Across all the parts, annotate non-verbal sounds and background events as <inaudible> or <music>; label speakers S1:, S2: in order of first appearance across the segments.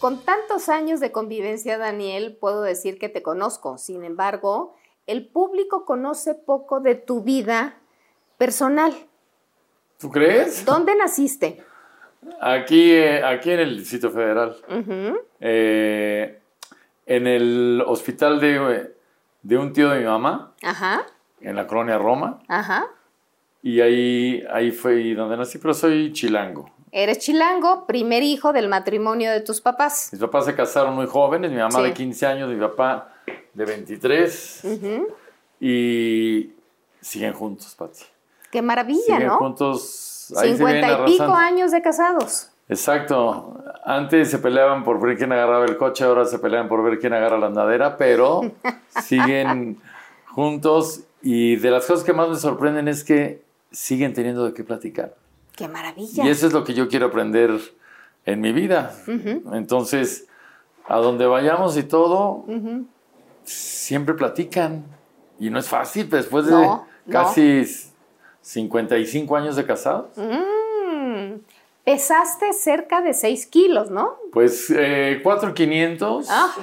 S1: Con tantos años de convivencia, Daniel, puedo decir que te conozco. Sin embargo, el público conoce poco de tu vida personal.
S2: ¿Tú crees?
S1: ¿Dónde naciste?
S2: Aquí, eh, aquí en el Distrito Federal. Eh, en el hospital de, de un tío de mi mamá,
S1: Ajá,
S2: en la colonia Roma.
S1: ajá.
S2: Y ahí, ahí fue donde nací, pero soy chilango.
S1: Eres chilango, primer hijo del matrimonio de tus papás.
S2: Mis papás se casaron muy jóvenes, mi mamá
S1: Sí.
S2: de 15 años, mi papá de 23. Y siguen juntos, Pati.
S1: Qué maravilla,
S2: Siguen
S1: ¿no?
S2: juntos. Ahí se vienen
S1: Cincuenta y pico años de casados.
S2: Exacto. Antes se peleaban por ver quién agarraba el coche, ahora se pelean por ver quién agarra la andadera, pero <laughs> siguen juntos y de las cosas que más me sorprenden es que siguen teniendo de qué platicar.
S1: Qué maravilla.
S2: Y eso es lo que yo quiero aprender en mi vida. Entonces, a donde vayamos y todo, siempre platican. Y no es fácil, pues, después de
S1: No, no.
S2: casi 55 años de casados.
S1: Mm, pesaste cerca de 6 kilos, ¿no?
S2: Pues eh, 4,500
S1: Ah.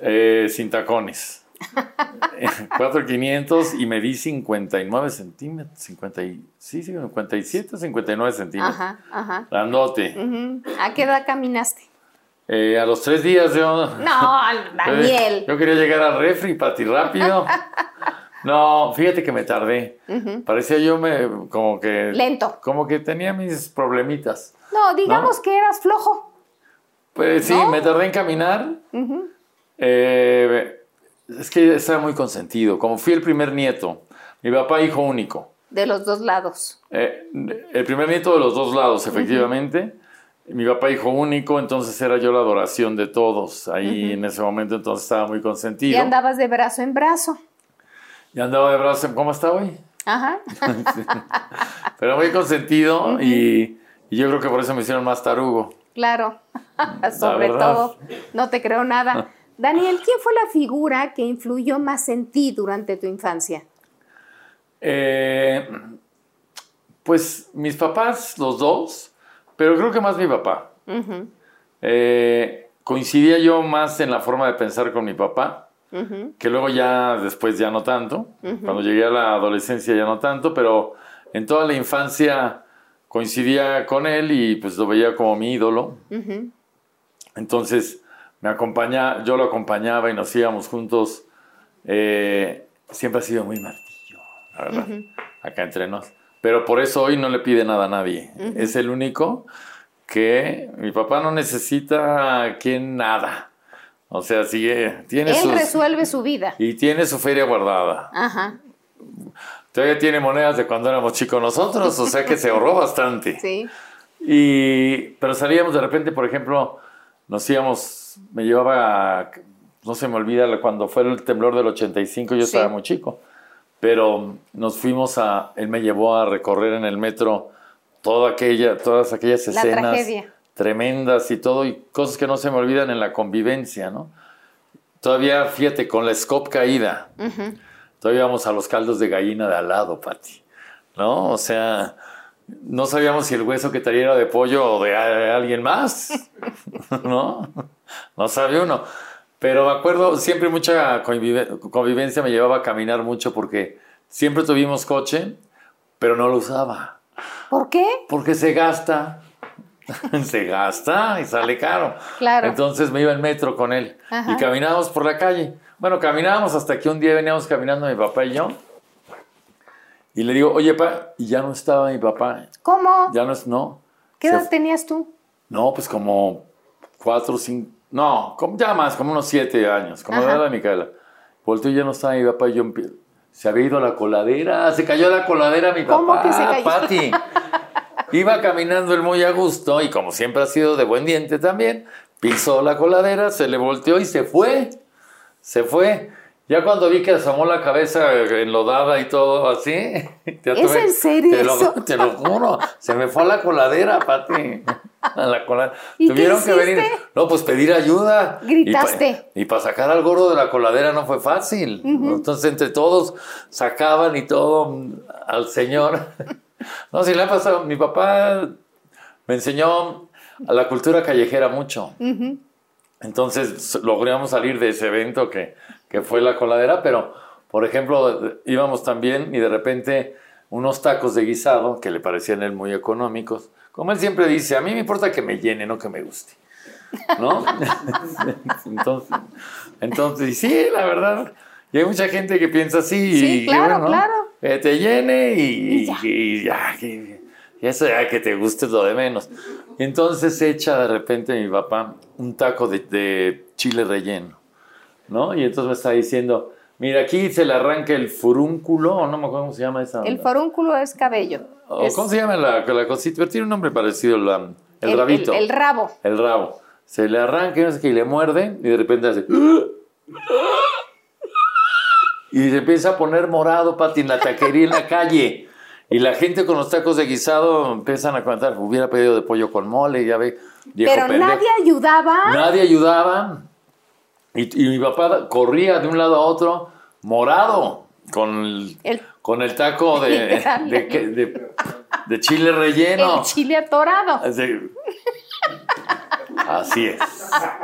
S2: eh, sin tacones. <laughs> 4,500 y medí 59 centímetros. 50 y, sí, sí, 57, 59 centímetros.
S1: Ajá, ajá.
S2: Grandote.
S1: Ujú. ¿A qué edad caminaste?
S2: Eh, a los tres días yo.
S1: No, <laughs> Daniel.
S2: Yo quería llegar al refri, pati, rápido. <laughs> No, fíjate que me tardé. Parecía yo me, como que.
S1: Lento.
S2: Como que tenía mis problemitas.
S1: No, digamos que eras flojo.
S2: Pues sí,
S1: ¿No?
S2: me tardé en caminar. Eh, es que estaba muy consentido. Como fui el primer nieto, mi papá hijo único.
S1: De los dos lados.
S2: Eh, el primer nieto de los dos lados, efectivamente. Mi papá hijo único, entonces era yo la adoración de todos. Ahí en ese momento entonces estaba muy
S1: Y
S2: consentido.
S1: andabas de brazo en brazo.
S2: Y andaba de brazo. ¿Cómo está hoy?
S1: Ajá. <laughs>
S2: Pero muy consentido y, y yo creo que por eso me hicieron más tarugo.
S1: Claro. <laughs> Sobre todo, no te creo nada. <laughs> Daniel, ¿quién fue la figura que influyó más en ti durante tu infancia?
S2: Eh, pues mis papás, los dos, pero creo que más mi papá. Eh, coincidía yo más en la forma de pensar con mi papá, que luego ya después ya no tanto. Cuando llegué a la adolescencia ya no tanto, pero en toda la infancia coincidía con él y pues lo veía como mi ídolo. Entonces me acompaña, yo lo acompañaba y nos íbamos juntos. Eh, siempre ha sido muy martillo, la verdad, acá entre nos. Pero por eso hoy no le pide nada a nadie. Es el único que mi papá no necesita quien nada. O sea, sigue, tiene
S1: Él
S2: sus-
S1: resuelve su vida.
S2: y tiene su feria guardada.
S1: Ajá.
S2: Todavía tiene monedas de cuando éramos chicos nosotros, o sea que se ahorró bastante. <laughs>
S1: Sí.
S2: Y, pero salíamos de repente, por ejemplo, nos íbamos, me llevaba, a- no se me olvida, cuando fue el temblor del 85, yo
S1: Sí.
S2: estaba muy chico, pero nos fuimos a, él me llevó a recorrer en el metro toda aquella, todas aquellas
S1: La
S2: escenas tremendas y todo, y cosas que no se me olvidan en la convivencia, ¿no? Todavía, fíjate, con la scope caída, todavía íbamos a los caldos de gallina de al lado, Pati, ¿no? O sea, no sabíamos si el hueso que traía era de pollo o de alguien más, <laughs> ¿no? No sabía uno. Pero me acuerdo, siempre mucha convive- convivencia me llevaba a caminar mucho porque siempre tuvimos coche, pero no lo usaba.
S1: ¿Por qué?
S2: Porque se gasta. <laughs> se gasta y sale caro.
S1: Claro.
S2: Entonces me iba en metro con él
S1: Ajá.
S2: y caminábamos por la calle. Bueno, caminábamos hasta que un día veníamos caminando mi papá y yo. Y le digo, oye, pa, y ya no estaba mi papá.
S1: ¿Cómo?
S2: Ya no es, no.
S1: ¿Qué edad tenías tú?
S2: No, pues como cuatro, cinco, no, como, ya más, como unos siete años, como la edad de Micaela. Volteo y ya no estaba mi papá y yo se había ido a la coladera, se cayó la coladera mi papá.
S1: ¿Cómo que se cayó?
S2: Pati. <laughs> Iba caminando él muy a gusto y como siempre ha sido de buen diente también, pisó la coladera, se le volteó y se fue. Se fue. Ya cuando vi que asomó la cabeza enlodada y todo así. <laughs> ya
S1: ¿Es en serio
S2: te lo,
S1: eso?
S2: te lo juro. Se me fue a la coladera, Pati. A la coladera.
S1: ¿Y qué
S2: Tuvieron que venir. No, pues pedir ayuda.
S1: Gritaste.
S2: Y para sacar al gordo de la coladera no fue fácil. Entonces, entre todos sacaban y todo al señor. No, si le ha pasado. Mi papá me enseñó a la cultura callejera mucho. Entonces logramos salir de ese evento que, que fue la coladera, pero por ejemplo íbamos también y de repente unos tacos de guisado que le parecían a él muy económicos. Como él siempre dice, a mí me importa que me llene, no que me guste. ¿No? <laughs> entonces, entonces, sí, la verdad. Y hay mucha gente que piensa así.
S1: Sí,
S2: y,
S1: claro,
S2: bueno,
S1: claro.
S2: Que te llene y,
S1: Y ya.
S2: y ya, que- y eso ya que te guste es lo de menos. Entonces echa de repente mi papá un taco de, de chile relleno, ¿no? Y entonces me está diciendo, mira, aquí se le arranca el furúnculo, o no me acuerdo cómo se llama esa.
S1: El
S2: onda.
S1: forúnculo es cabello.
S2: O,
S1: Es
S2: ¿Cómo se llama la, la cosita? Pero Tiene un nombre parecido, la- el,
S1: el,
S2: rabito.
S1: el- el rabo.
S2: El rabo. Se le arranca y no sé qué, y le muerde y de repente hace... Y se empieza a poner morado, Pati, en la taquería en la calle. Y la gente con los tacos de guisado empiezan a contar, hubiera pedido de pollo con mole, ya ve,
S1: Pero
S2: pendejo.
S1: nadie ayudaba.
S2: Nadie ayudaba. Y, y mi papá corría de un lado a otro morado con el,
S1: El-
S2: con el taco de, <laughs> de, que- de- de chile relleno.
S1: El chile atorado.
S2: Así, así es.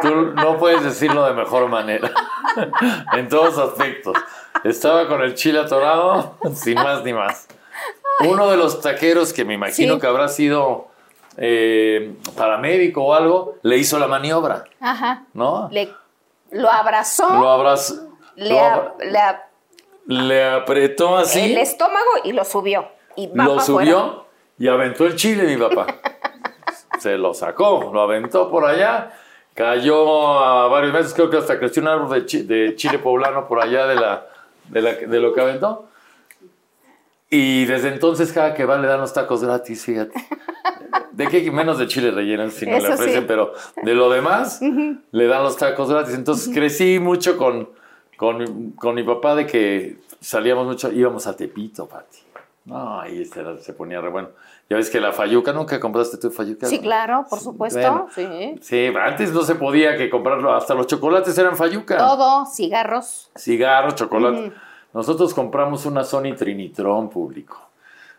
S2: Tú no puedes decirlo de mejor manera. <laughs> En todos aspectos. Estaba con el chile atorado, sin más ni más. Uno de los taqueros, que me imagino
S1: Sí.
S2: que habrá sido eh, paramédico o algo, le hizo la maniobra,
S1: Ajá.
S2: ¿no?
S1: Le, lo abrazó,
S2: Lo abrazó.
S1: le,
S2: lo abra-
S1: le
S2: apretó así.
S1: el estómago y lo subió. Y
S2: lo subió y aventó el chile, mi papá. <laughs> Se lo sacó, lo aventó por allá, cayó a varios metros, creo que hasta creció un árbol de, chi- de chile poblano por allá de, la, de, la- de lo que aventó. Y desde entonces cada que va le dan los tacos gratis, fíjate. De qué menos de chile relleno si no
S1: Eso
S2: le ofrecen,
S1: sí.
S2: pero de lo demás le dan los tacos gratis. Entonces crecí mucho con, con, con mi papá de que salíamos mucho, íbamos a Tepito, Pati. No, ahí este era- se ponía re bueno. Ya ves que la fayuca, ¿nunca compraste tu fayuca?
S1: Sí, claro, por supuesto.
S2: Bueno.
S1: Sí.
S2: Sí, antes no se podía que comprarlo, hasta los chocolates eran fayuca.
S1: Todo, cigarros.
S2: Cigarros, chocolate. Nosotros compramos una Sony Trinitron público,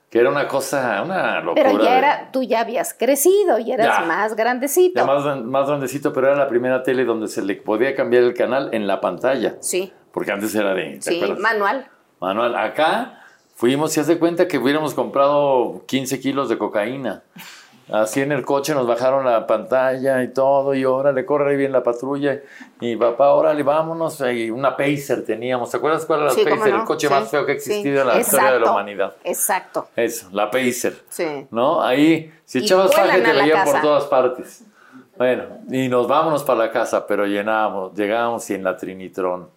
S2: que era una cosa, una locura.
S1: Pero ya
S2: de-
S1: era, tú ya habías crecido y eras
S2: Ya.
S1: más grandecito.
S2: ya más, más grandecito, pero era la primera tele donde se le podía cambiar el canal en la pantalla.
S1: Sí,
S2: Porque antes era de. ¿te
S1: sí,
S2: acuerdas?
S1: manual.
S2: Manual, acá fuimos y hace cuenta que hubiéramos comprado 15 kilos de cocaína. Así en el coche nos bajaron la pantalla y todo, y órale, corre bien la patrulla. Y papá, órale, vámonos. Y una Pacer teníamos. ¿Te acuerdas cuál era la
S1: Sí,
S2: Pacer?
S1: no,
S2: El coche
S1: sí,
S2: más feo que ha
S1: sí.
S2: existido en la historia de la
S1: Exacto,
S2: humanidad.
S1: Exacto.
S2: Eso, la Pacer.
S1: Sí.
S2: ¿No? Ahí, si echabas faje, te veían por todas partes. Bueno, y nos vámonos para la casa, pero llenábamos, llegábamos y en la Trinitron.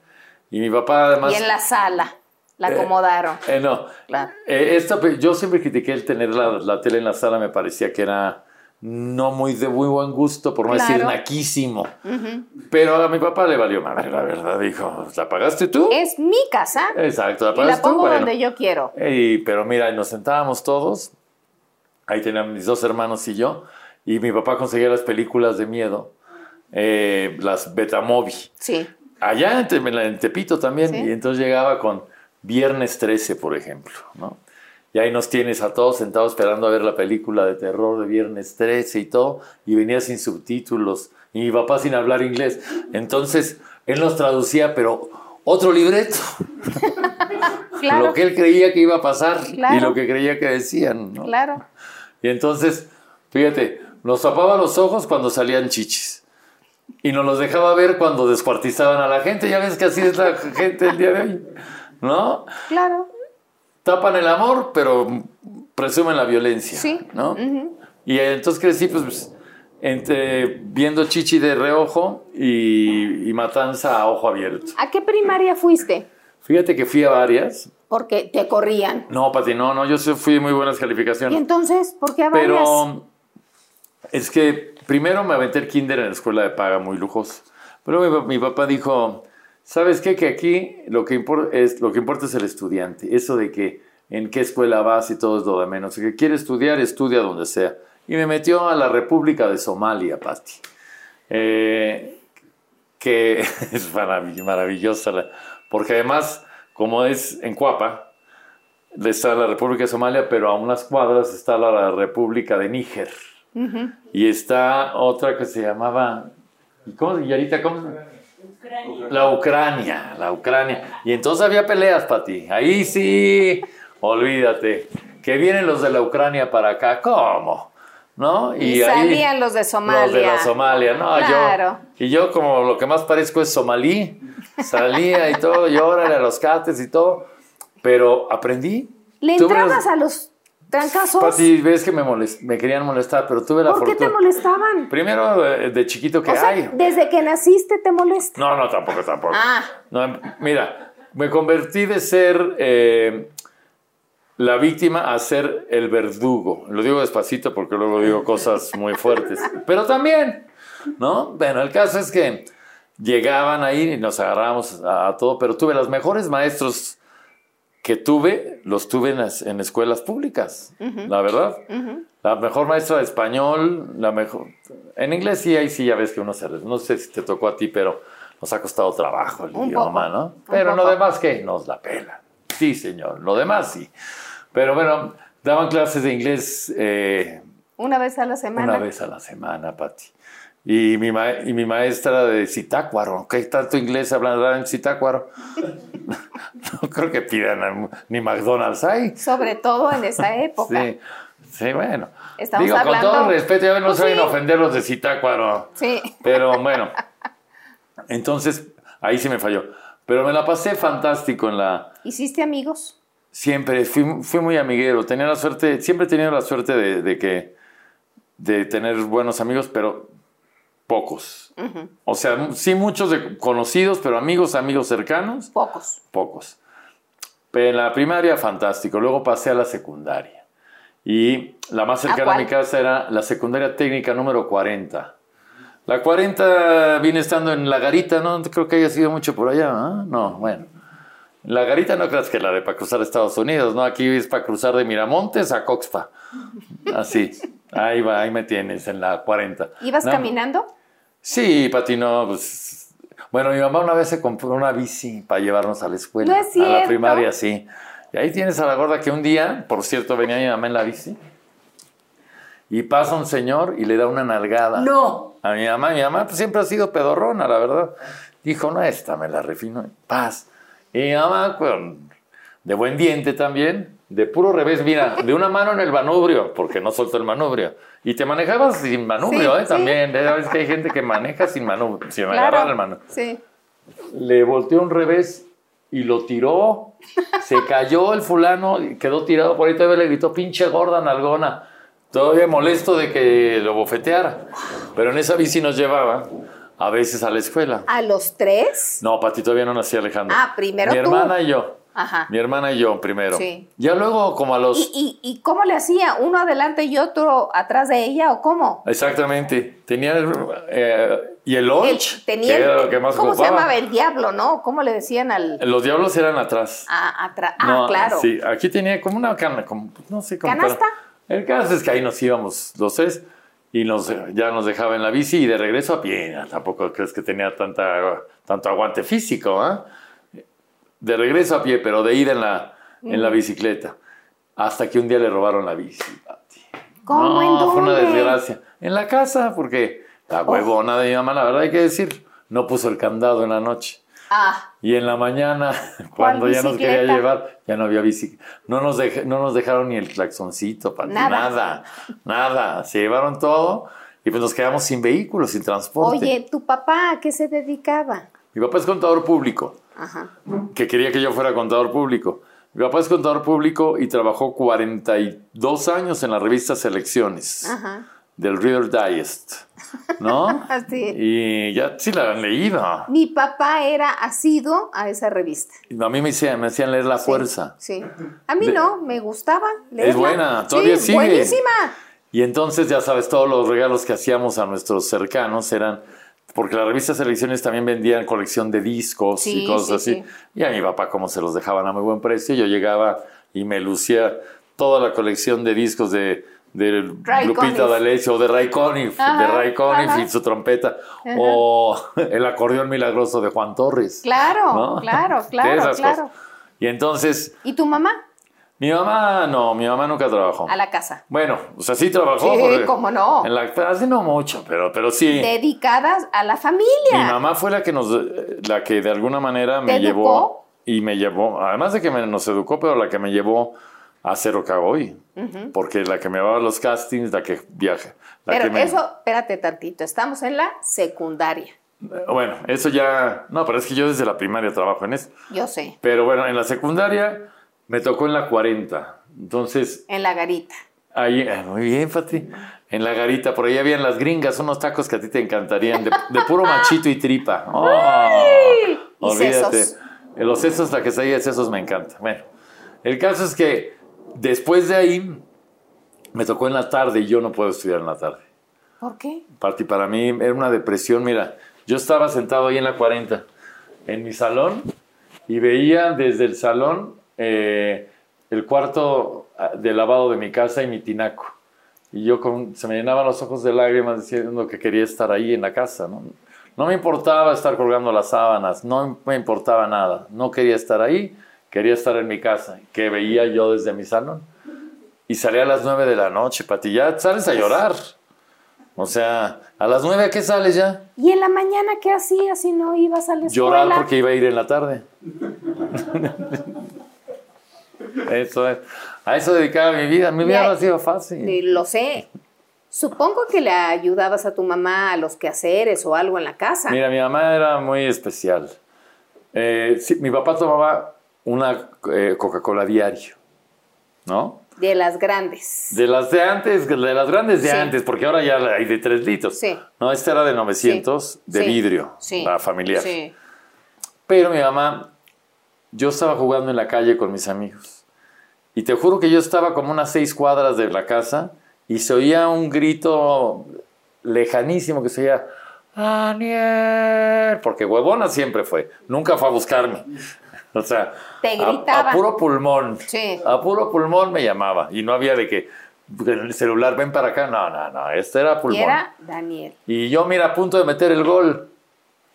S2: Y mi papá además...
S1: Y en la sala la acomodaron.
S2: Eh, no.
S1: Claro.
S2: Eh, esta pe- yo siempre critiqué el tener la, la tele en la sala, me parecía que era no muy de muy buen gusto, por no decir naquísimo. Pero a mi papá le valió madre, la verdad, dijo, ¿la pagaste tú?
S1: Es mi casa
S2: Exacto, ¿la
S1: y la
S2: pagaste tú?
S1: pongo
S2: Bueno.
S1: donde yo quiero.
S2: Ey, pero mira, nos sentábamos todos Ahí tenían mis dos hermanos y yo. Y mi papá conseguía las películas de miedo, eh, las Betamovi.
S1: Sí.
S2: Allá en Tepito también.
S1: Sí.
S2: Y entonces llegaba con Viernes 13, por ejemplo, ¿no? Y ahí nos tienes a todos sentados esperando a ver la película de terror de Viernes 13 y todo. Y venía sin subtítulos. Y mi papá sin hablar inglés. Entonces, él nos traducía, pero otro libreto. <laughs>
S1: Claro.
S2: Lo que él creía que iba a pasar
S1: Claro.
S2: y lo que creía que decían, ¿no?
S1: Claro.
S2: Y entonces, fíjate, nos tapaba los ojos cuando salían chichis. Y nos los dejaba ver cuando descuartizaban a la gente. Ya ves que así es la gente el día de hoy. ¿No?
S1: Claro.
S2: Tapan el amor, pero presumen la violencia.
S1: Sí.
S2: ¿No? Y entonces crecí, pues, pues, entre viendo chichi de reojo y, y matanza a ojo abierto.
S1: ¿A qué primaria fuiste?
S2: Fíjate que fui a varias.
S1: Porque te corrían.
S2: No, Pati, no, no, yo fui muy buenas
S1: Y
S2: calificaciones.
S1: entonces, ¿por qué a varias?
S2: Pero es que primero me aventé el kinder en la escuela de paga muy lujoso. Pero mi, mi papá dijo, ¿sabes qué? Que aquí lo que, impor- es, lo que importa es el estudiante. Eso de que en qué escuela vas y todo es lo de menos. El que quiere estudiar, estudia donde sea. Y me metió a la República de Somalia, Pati. Eh, que <laughs> es marav- maravillosa, porque además, como es en Cuapa, está la República de Somalia, pero a unas cuadras está la República de Níger. Y está otra que se llamaba. ¿Y cómo? ¿Y ahorita cómo? La Ucrania, la Ucrania. Y entonces había peleas para ti. Ahí sí, olvídate. Que vienen los de la Ucrania para acá. ¿Cómo? ¿No?
S1: Y salían los de Somalia.
S2: Los de la Somalia, no,
S1: Claro.
S2: yo. Y yo, como lo que más parezco es somalí, salía y todo, y órale a los cates y todo. Pero aprendí.
S1: ¿Le entrabas a los trancazos?
S2: Pati, ves que me, molest- me querían molestar, pero tuve la
S1: ¿Por qué
S2: fortuna.
S1: te molestaban?
S2: Primero, eh, de chiquito que
S1: O sea,
S2: hay.
S1: desde que naciste te molesta.
S2: No, no, tampoco, tampoco.
S1: Ah.
S2: No, mira, me convertí de ser eh, la víctima a ser el verdugo. Lo digo despacito porque luego digo cosas muy fuertes. Pero también, ¿no? Bueno, el caso es que llegaban ahí y nos agarrábamos a, a todo, pero tuve los mejores maestros que tuve, los tuve en, en escuelas públicas, la verdad. La mejor maestra de español, la mejor... En inglés sí, ahí sí ya ves que uno se... No sé si te tocó a ti, pero nos ha costado trabajo el
S1: Un
S2: idioma,
S1: poco,
S2: ¿no? Pero lo demás, ¿qué? Nos la pela. Sí, señor, lo demás sí. Pero bueno, daban clases de inglés eh,
S1: Una vez a la semana.
S2: una vez a la semana, Pati. Y mi, ma- y mi maestra de Citácuaro, ¿qué tanto inglés hablan en Citácuaro? <laughs> no creo que pidan ni McDonald's ahí.
S1: Sobre todo en esa <laughs> época.
S2: Sí, sí, bueno.
S1: Estamos
S2: Digo,
S1: hablando-
S2: con todo respeto, ya no
S1: Pues
S2: saben
S1: sí.
S2: ofender los de Citácuaro.
S1: Sí.
S2: Pero <laughs> bueno, entonces ahí sí me falló. Pero me la pasé fantástico en la...
S1: ¿Hiciste amigos?
S2: Siempre, fui, fui muy amiguero. Tenía la suerte, siempre he tenido la suerte de, de que... De tener buenos amigos, pero pocos. O sea, sí muchos de conocidos, pero amigos, amigos cercanos,
S1: Pocos.
S2: pocos. Pero en la primaria, fantástico. Luego pasé a la secundaria. Y la más cercana a,
S1: cuál?
S2: mi casa era la secundaria técnica número 40. La 40 viene estando en La Garita, no creo que haya sido mucho por allá, ¿ah? No, bueno. La Garita no creas que la de para cruzar a Estados Unidos, ¿no? Aquí es para cruzar de Miramontes a Coxpa. Así. Ahí va, ahí me tienes, en la 40.
S1: ¿Ibas
S2: No,
S1: caminando?
S2: Sí, patinó. Pues, bueno, mi mamá una vez se compró una bici para llevarnos a la escuela.
S1: No es
S2: A la primaria, sí. Y ahí tienes a la gorda que un día, por cierto, venía mi mamá en la bici. Y pasa un señor y le da una nalgada.
S1: No.
S2: A mi mamá, mi mamá pues, siempre ha sido pedorrona, la verdad. Dijo, no, esta me la refino. Paz. Y mi mamá, con, de buen diente también, de puro revés, mira, de una mano en el manubrio, porque no soltó el manubrio. Y te manejabas sin manubrio,
S1: Sí,
S2: ¿eh?
S1: sí.
S2: También. Ya ves que hay gente que maneja sin manubrio, sin agarrar el manubrio.
S1: Sí.
S2: Le volteó un revés y lo tiró. Se cayó el fulano y quedó tirado por ahí. Todavía le gritó, pinche gorda nalgona. Todavía molesto de que lo bofeteara. Pero en esa bici nos llevaba a veces a la escuela.
S1: ¿A los tres?
S2: No, Pati, todavía no nacía Alejandro.
S1: Ah, primero
S2: Mi
S1: tú.
S2: hermana y yo.
S1: Ajá.
S2: Mi hermana y yo primero.
S1: Sí.
S2: Ya luego, como a los.
S1: ¿Y, y, y cómo le hacía? ¿Uno adelante y otro atrás de ella o cómo?
S2: Exactamente. Tenía. el, eh, y el
S1: El-
S2: lunch.
S1: tenía
S2: que
S1: el-
S2: era lo que más
S1: ¿Cómo se llamaba? El diablo, ¿no? ¿Cómo le decían al...?
S2: Los diablos eran atrás.
S1: a- atrás? Ah,
S2: No,
S1: claro.
S2: Sí, aquí tenía como una cana, como, no sé cómo.
S1: ¿Canasta?
S2: El caso es que ahí nos íbamos los tres y nos, ya nos dejaba en la bici y de regreso a pie. Tampoco crees que tenía tanta, tanto aguante físico, ¿ah? De regreso a pie, pero de ida en la, en la bicicleta. Hasta que un día le robaron la bici.
S1: ¿Cómo? ¿En
S2: No, fue una
S1: dónde?
S2: desgracia. En la casa, porque la huevona de mi mamá, la verdad hay que decir, no puso el candado en la noche.
S1: Ah,
S2: Y en la mañana, <laughs> cuando ya nos quería
S1: bicicleta?
S2: llevar, ya no había bici. No nos, dej- no nos dejaron ni el claxoncito,
S1: Nada.
S2: nada, nada. Se llevaron todo y pues nos quedamos sin vehículos, sin transporte.
S1: oye, ¿tu papá a qué se dedicaba?
S2: Mi papá es contador público,
S1: Ajá.
S2: que quería que yo fuera contador público. Mi papá es contador público y trabajó 42 años en la revista Selecciones
S1: Ajá.
S2: del Reader Digest, ¿no? <laughs>
S1: Así.
S2: y ya sí la han leído.
S1: Mi papá era asiduo a esa revista.
S2: A mí me hacían, me hacían leer La Fuerza.
S1: Sí. A mí
S2: De-
S1: no, me gustaba. leerla.
S2: Es buena, todavía
S1: sí,
S2: sigue.
S1: Buenísima.
S2: Y entonces, ya sabes, todos los regalos que hacíamos a nuestros cercanos eran, porque la revista Selecciones también vendían colección de discos
S1: Sí,
S2: y cosas
S1: sí,
S2: así.
S1: sí.
S2: Y a mi papá, como se los dejaban a muy buen precio, yo llegaba y me lucía toda la colección de discos de, de Lupita. D'Alessio o de Ray Conniff, de Ray Conniff y su trompeta, o <laughs> el acordeón milagroso de Juan Torres.
S1: Claro,
S2: ¿no?
S1: claro, <laughs> claro, claro.
S2: cosas. Y entonces,
S1: ¿Y tu mamá?
S2: Mi mamá, no, mi mamá nunca trabajó.
S1: A la casa.
S2: Bueno, o sea, sí trabajó.
S1: Sí, cómo no.
S2: En la, hace no mucho, pero, pero sí.
S1: Dedicadas a la
S2: Mi
S1: familia.
S2: mamá fue la que nos, la que de alguna manera me
S1: ¿Te
S2: llevó
S1: educó?
S2: y me llevó, además de que me, nos educó, pero la que me llevó a hacer hoy, porque la que me llevaba a los castings, la que viaja. La
S1: Pero
S2: que me-
S1: eso, espérate tantito, estamos en la secundaria.
S2: Bueno, eso ya, no, pero es que yo desde la primaria trabajo en eso.
S1: Yo sé,
S2: Pero bueno, en la secundaria me tocó en la 40, entonces
S1: en la garita.
S2: Ahí, eh, muy bien, Pati. En la garita, por ahí habían las gringas, unos tacos que a ti te encantarían, de, de puro machito y tripa. <laughs> Oh,
S1: Y
S2: olvídate.
S1: sesos.
S2: Eh, Los sesos, la quesadilla de sesos me encanta. Bueno, el caso es que después de ahí me tocó en la tarde y yo no puedo estudiar en la tarde.
S1: ¿Por qué?
S2: Para mí era una depresión. Mira, yo estaba sentado ahí en la 40, en mi salón, y veía desde el salón eh, el cuarto ah, de lavado de mi casa y mi tinaco. Y yo con, se me llenaban los ojos de lágrimas diciendo que quería estar ahí en la casa. ¿no? no me importaba estar colgando las sábanas, no me importaba nada. No quería estar ahí, quería estar en mi casa, que veía yo desde mi salón. Y salía a las 9 de la noche, Pati, ya sales a llorar. O sea, a las 9 ¿a qué sales ya?
S1: ¿Y en la mañana qué hacías si no ibas a la escuela?
S2: Llorar porque iba a ir en la tarde. <laughs> eso es. A eso dedicaba mi vida. Mi vida no ha sido fácil.
S1: Lo sé. Supongo que le ayudabas a tu mamá a los quehaceres o algo en la casa.
S2: Mira, mi mamá era muy especial. Eh, sí, mi papá tomaba una eh, Coca-Cola diario, ¿no?
S1: De las grandes.
S2: De las de antes, de las grandes de
S1: Sí.
S2: antes, porque ahora ya hay de 3 litros.
S1: Sí.
S2: No, esta era de 900
S1: Sí.
S2: de vidrio,
S1: Sí.
S2: la familiar.
S1: Sí.
S2: Pero mi mamá, yo estaba jugando en la calle con mis amigos. Y te juro que yo estaba como unas seis cuadras de la casa y se oía un grito lejanísimo que se oía, Daniel, porque huevona siempre fue, nunca fue a buscarme. O sea,
S1: Te
S2: a-
S1: gritaba.
S2: A, puro pulmón.
S1: Sí.
S2: A puro pulmón me llamaba. Y no había de que el celular ven para acá. No, no, no. Este era
S1: Y
S2: pulmón.
S1: era Daniel.
S2: Y yo, mira, a punto de meter el gol.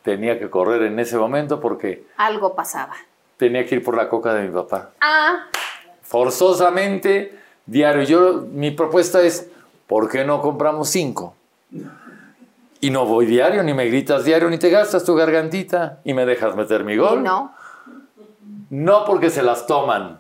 S2: Tenía que correr en ese momento porque
S1: Algo pasaba.
S2: tenía que ir por la coca de mi papá.
S1: Ah,
S2: Forzosamente, diario. Yo, mi propuesta es, ¿por qué no compramos cinco? Y no voy diario, ni me gritas diario, ni te gastas tu gargantita y me dejas meter mi gol.
S1: no.
S2: No porque se las toman.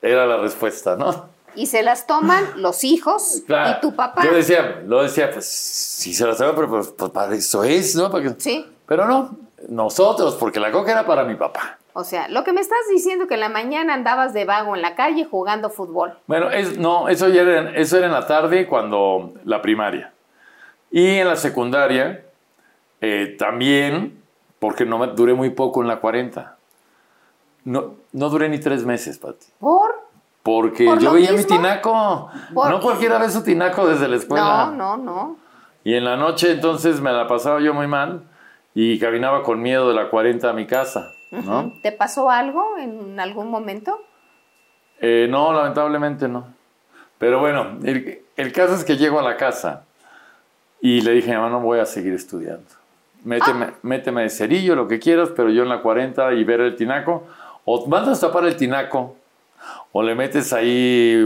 S2: Era la respuesta, ¿no?
S1: Y se las toman los hijos
S2: Claro.
S1: y tu papá.
S2: Yo decía, lo decía, pues sí se las toman, pero pues, pues, para eso es, ¿no? Para que-
S1: Sí.
S2: Pero no, nosotros, porque la coca era para mi papá.
S1: O sea, lo que me estás diciendo que en la mañana andabas de vago en la calle jugando fútbol.
S2: Bueno, es, no, eso ya era, eso era en la tarde cuando la primaria. Y en la secundaria eh, también, porque no duré muy poco en la 40. No, no duré ni tres meses, Pati.
S1: ¿Por?
S2: Porque
S1: ¿Por
S2: yo veía mi
S1: mismo?
S2: tinaco.
S1: ¿Por
S2: No cualquiera ve su tinaco desde la escuela.
S1: No, no, no.
S2: Y en la noche entonces me la pasaba yo muy mal y caminaba con miedo de la 40 a mi casa, ¿no?
S1: ¿Te pasó algo en algún momento?
S2: Eh, no, lamentablemente no. Pero bueno, el, el caso es que llego a la casa y le dije, mamá, no voy a seguir estudiando. Méteme, méteme de cerillo, lo que quieras, pero yo en la 40 y ver el tinaco. O mandas a tapar el tinaco, o le metes ahí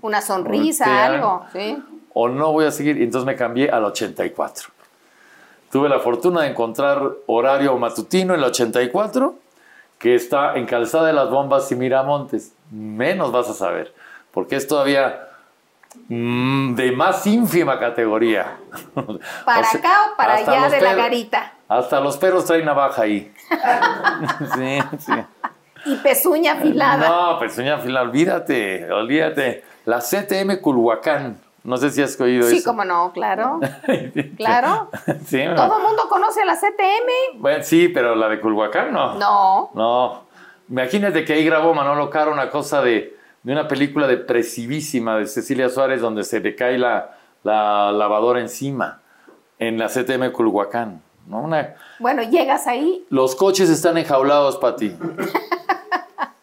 S1: Una sonrisa,
S2: Voltear.
S1: algo, ¿sí?
S2: o no voy a seguir. Y entonces me cambié al 84. Tuve la fortuna de encontrar horario matutino en el 84, que está en Calzada de las Bombas y Miramontes. Menos vas a saber, porque es todavía mm, de más ínfima categoría. <laughs>
S1: ¿Para
S2: O sea,
S1: acá o para allá de la garita?
S2: Hasta los perros traen navaja ahí. <laughs> sí, sí.
S1: Y pezuña afilada.
S2: No, pezuña fila, olvídate, olvídate. La CTM Culhuacán, no sé si has oído
S1: sí,
S2: eso.
S1: cómo no, claro. <laughs> Claro. <laughs>
S2: sí.
S1: Todo el mundo conoce la CTM.
S2: Bueno, sí, pero la de Culhuacán no.
S1: No.
S2: No. Imagínate que ahí grabó Manolo Caro una cosa de, de una película depresivísima de Cecilia Suárez donde se le cae la, la lavadora encima en la CTM Culhuacán. ¿no? Una,
S1: Bueno, llegas ahí.
S2: los coches están enjaulados, Pati.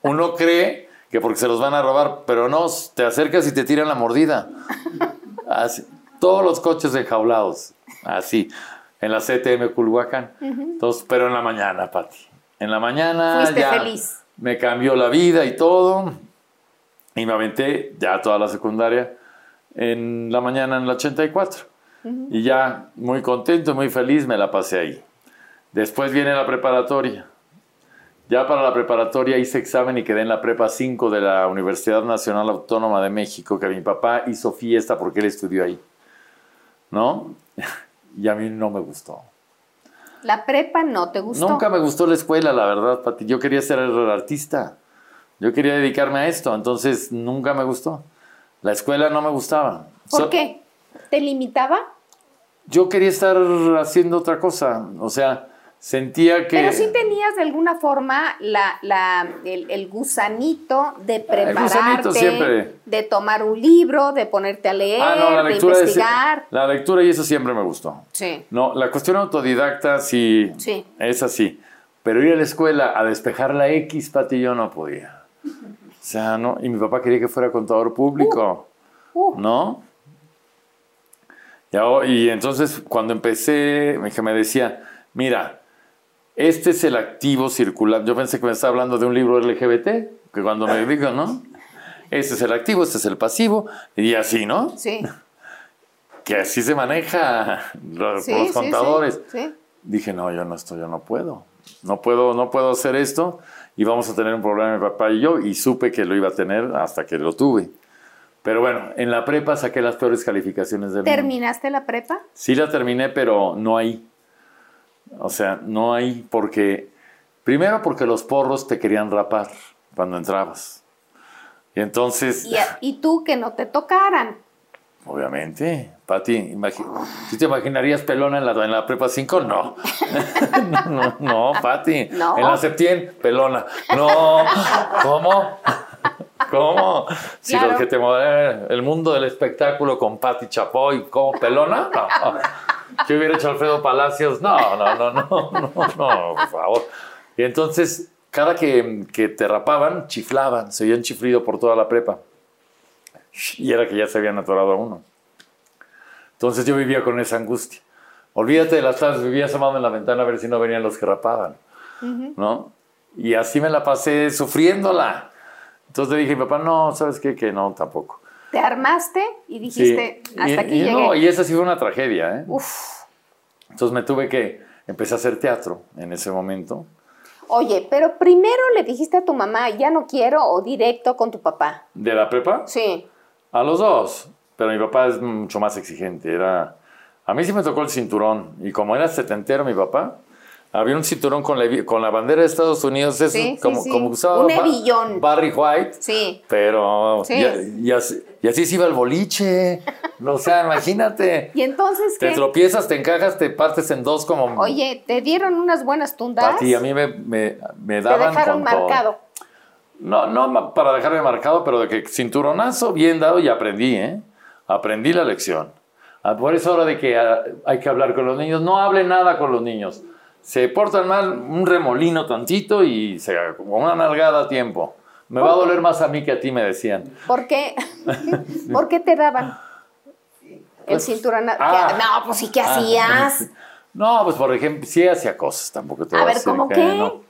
S2: Uno cree que porque se los van a robar, pero no, te acercas y te tiran la mordida. Así, todos los coches enjaulados, así, en la CTM Culhuacán. Entonces, pero en la mañana, Pati. En la mañana
S1: Fuiste
S2: ya
S1: feliz.
S2: me cambió la vida y todo. Y me aventé ya toda la secundaria en la mañana en el 84. Y ya muy contento, muy feliz, me la pasé ahí. Después viene la preparatoria. Ya para la preparatoria hice examen y quedé en la prepa 5 de la Universidad Nacional Autónoma de México, que mi papá hizo fiesta porque él estudió ahí. ¿No? <laughs> Y a mí no me gustó.
S1: La prepa no te gustó.
S2: Nunca me gustó la escuela, la verdad, Pati. Yo quería ser artista. Yo quería dedicarme a esto, entonces nunca me gustó. La escuela no me gustaba.
S1: ¿Por
S2: So-
S1: qué? ¿Te limitaba?
S2: Yo quería estar haciendo otra cosa. O sea, sentía que...
S1: Pero sí tenías de alguna forma la, la- el, el gusanito de prepararte,
S2: gusanito siempre.
S1: de tomar un libro, de ponerte a leer,
S2: Ah, no, la
S1: de investigar.
S2: la lectura y eso siempre me gustó.
S1: Sí.
S2: No, la cuestión autodidacta sí,
S1: Sí.
S2: es así. Pero ir a la escuela a despejar la X, Pati, yo no podía. O sea, no. Y mi papá quería que fuera contador público.
S1: Uh.
S2: ¿No? Y, entonces cuando empecé, me me decía, mira, este es el activo circular. Yo pensé que me estaba hablando de un libro LGBT, que cuando me dijo, ¿no? Este es el activo, este es el pasivo, y así, ¿no?
S1: Sí.
S2: Que así se maneja los,
S1: Sí,
S2: los
S1: sí,
S2: contadores.
S1: sí, sí.
S2: Dije, no, yo no estoy, yo no puedo. No puedo, no puedo hacer esto y vamos a tener un problema mi papá y yo y supe que lo iba a tener hasta que lo tuve. Pero bueno, en la prepa saqué las peores calificaciones del mundo.
S1: ¿Terminaste la prepa?
S2: Sí la terminé, pero no ahí. O sea, no ahí porque... Primero porque los porros te querían rapar cuando entrabas. Y entonces...
S1: Y, y tú que no te tocaran.
S2: Obviamente, Pati, ¿tú te imaginarías pelona en la, en la prepa 5? No. <laughs> no, no, no, Pati.
S1: No.
S2: En la Septien, pelona. No. ¿Cómo? ¿Cómo? Si
S1: Claro.
S2: los que te mueven el mundo del espectáculo con Pati Chapoy, ¿cómo? ¿Pelona? No. ¿Qué hubiera hecho Alfredo Palacios? No, no, no, no, no, no, por favor. Y entonces, cada que, que te rapaban, chiflaban, se oían chiflido por toda la prepa. Y era que ya se habían atorado a uno. Entonces yo vivía con esa angustia. Olvídate de las tardes, vivía asomado en la ventana a ver si no venían los que rapaban. ¿No? Y así me la pasé sufriéndola. Entonces le dije papá, no, ¿sabes qué? Que no, tampoco.
S1: Te armaste y
S2: Sí.
S1: dijiste, hasta
S2: y,
S1: aquí
S2: y
S1: llegué.
S2: no, y esa sí fue una tragedia. ¿eh?
S1: Uf.
S2: Entonces me tuve que, empecé a hacer teatro en ese momento.
S1: Oye, pero primero le dijiste a tu mamá, ya no quiero, o directo con tu papá.
S2: ¿De la prepa?
S1: Sí.
S2: A los dos. Pero mi papá es mucho más exigente. Era... A mí sí me tocó el cinturón. Y como era setentero mi papá, había un cinturón con la, con la bandera de Estados Unidos.
S1: Sí, sí,
S2: como,
S1: sí.
S2: como usaba
S1: Un
S2: Ba-
S1: hebillón.
S2: Barry White.
S1: Sí.
S2: Pero...
S1: Sí.
S2: Y, y así, y así se iba el boliche. O sea, <laughs> imagínate.
S1: Y entonces,
S2: Te tropiezas, te encajas, te partes en dos como...
S1: Oye, ¿te dieron unas buenas tundas?
S2: Pati, a mí me, me, me
S1: Te
S2: daban
S1: dejaron
S2: con todo.
S1: marcado.
S2: No, no para dejarme marcado, pero de que cinturonazo bien dado y aprendí, ¿eh? Aprendí la lección. Ah, Por eso ahora de que ah, hay que hablar con los niños, no hable nada con los niños. Se portan mal, un remolino tantito y se, una nalgada a tiempo. Me va a doler más a mí que a ti, me decían.
S1: ¿Por qué? <laughs> ¿Por qué te daban? El
S2: Pues,
S1: cinturón. ¿qué-
S2: ah.
S1: no, pues sí, ¿qué
S2: Ah,
S1: hacías? <laughs>
S2: No, pues por ejemplo, sí hacía cosas, tampoco te
S1: A ver,
S2: decir
S1: ¿cómo
S2: que
S1: qué?
S2: no.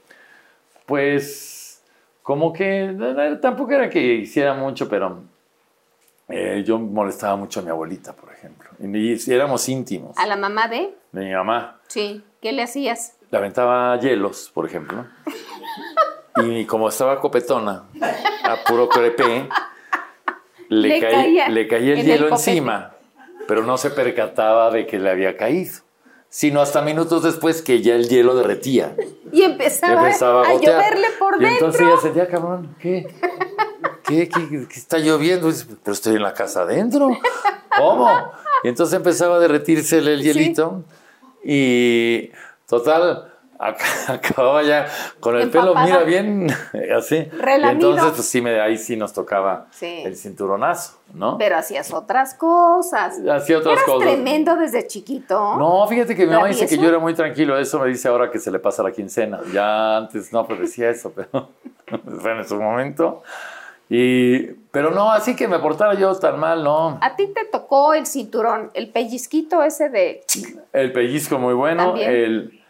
S2: Pues, como que tampoco era que hiciera mucho, pero eh, yo molestaba mucho a mi abuelita, por ejemplo. Y, y éramos íntimos.
S1: ¿A la mamá de?
S2: De mi mamá.
S1: Sí. ¿Qué le hacías?
S2: Le aventaba hielos, por ejemplo. Y como estaba copetona, a puro crepé, le,
S1: Le
S2: caí-
S1: caía
S2: le caía el
S1: en
S2: hielo
S1: el
S2: encima, pero no se percataba de que le había caído. Sino hasta minutos después que ya el hielo derretía.
S1: Y empezaba,
S2: empezaba a
S1: a, lloverle por
S2: y
S1: dentro.
S2: entonces ella sentía, cabrón, ¿qué? ¿Qué, qué, qué está lloviendo? Y dice, pero estoy en la casa adentro. ¿Cómo? Y entonces empezaba a derretirse el, el
S1: Sí.
S2: Y total, ac- <laughs> acababa ya con el pelo, mira, bien <laughs> así.
S1: Relamido.
S2: entonces, pues sí, me, ahí sí nos tocaba
S1: Sí.
S2: el cinturonazo, ¿no?
S1: Pero hacías otras cosas.
S2: Hacía otras
S1: Eras
S2: cosas.
S1: tremendo desde chiquito.
S2: No, fíjate que mi mamá dice que yo era muy tranquilo. Eso me dice ahora que se le pasa la quincena. Ya antes no, pues decía eso, <laughs> pero fue en su momento. Y, pero no, así que me portara yo tan mal, no.
S1: A ti te tocó el cinturón, el pellizquito ese de...
S2: El pellizco muy bueno, el,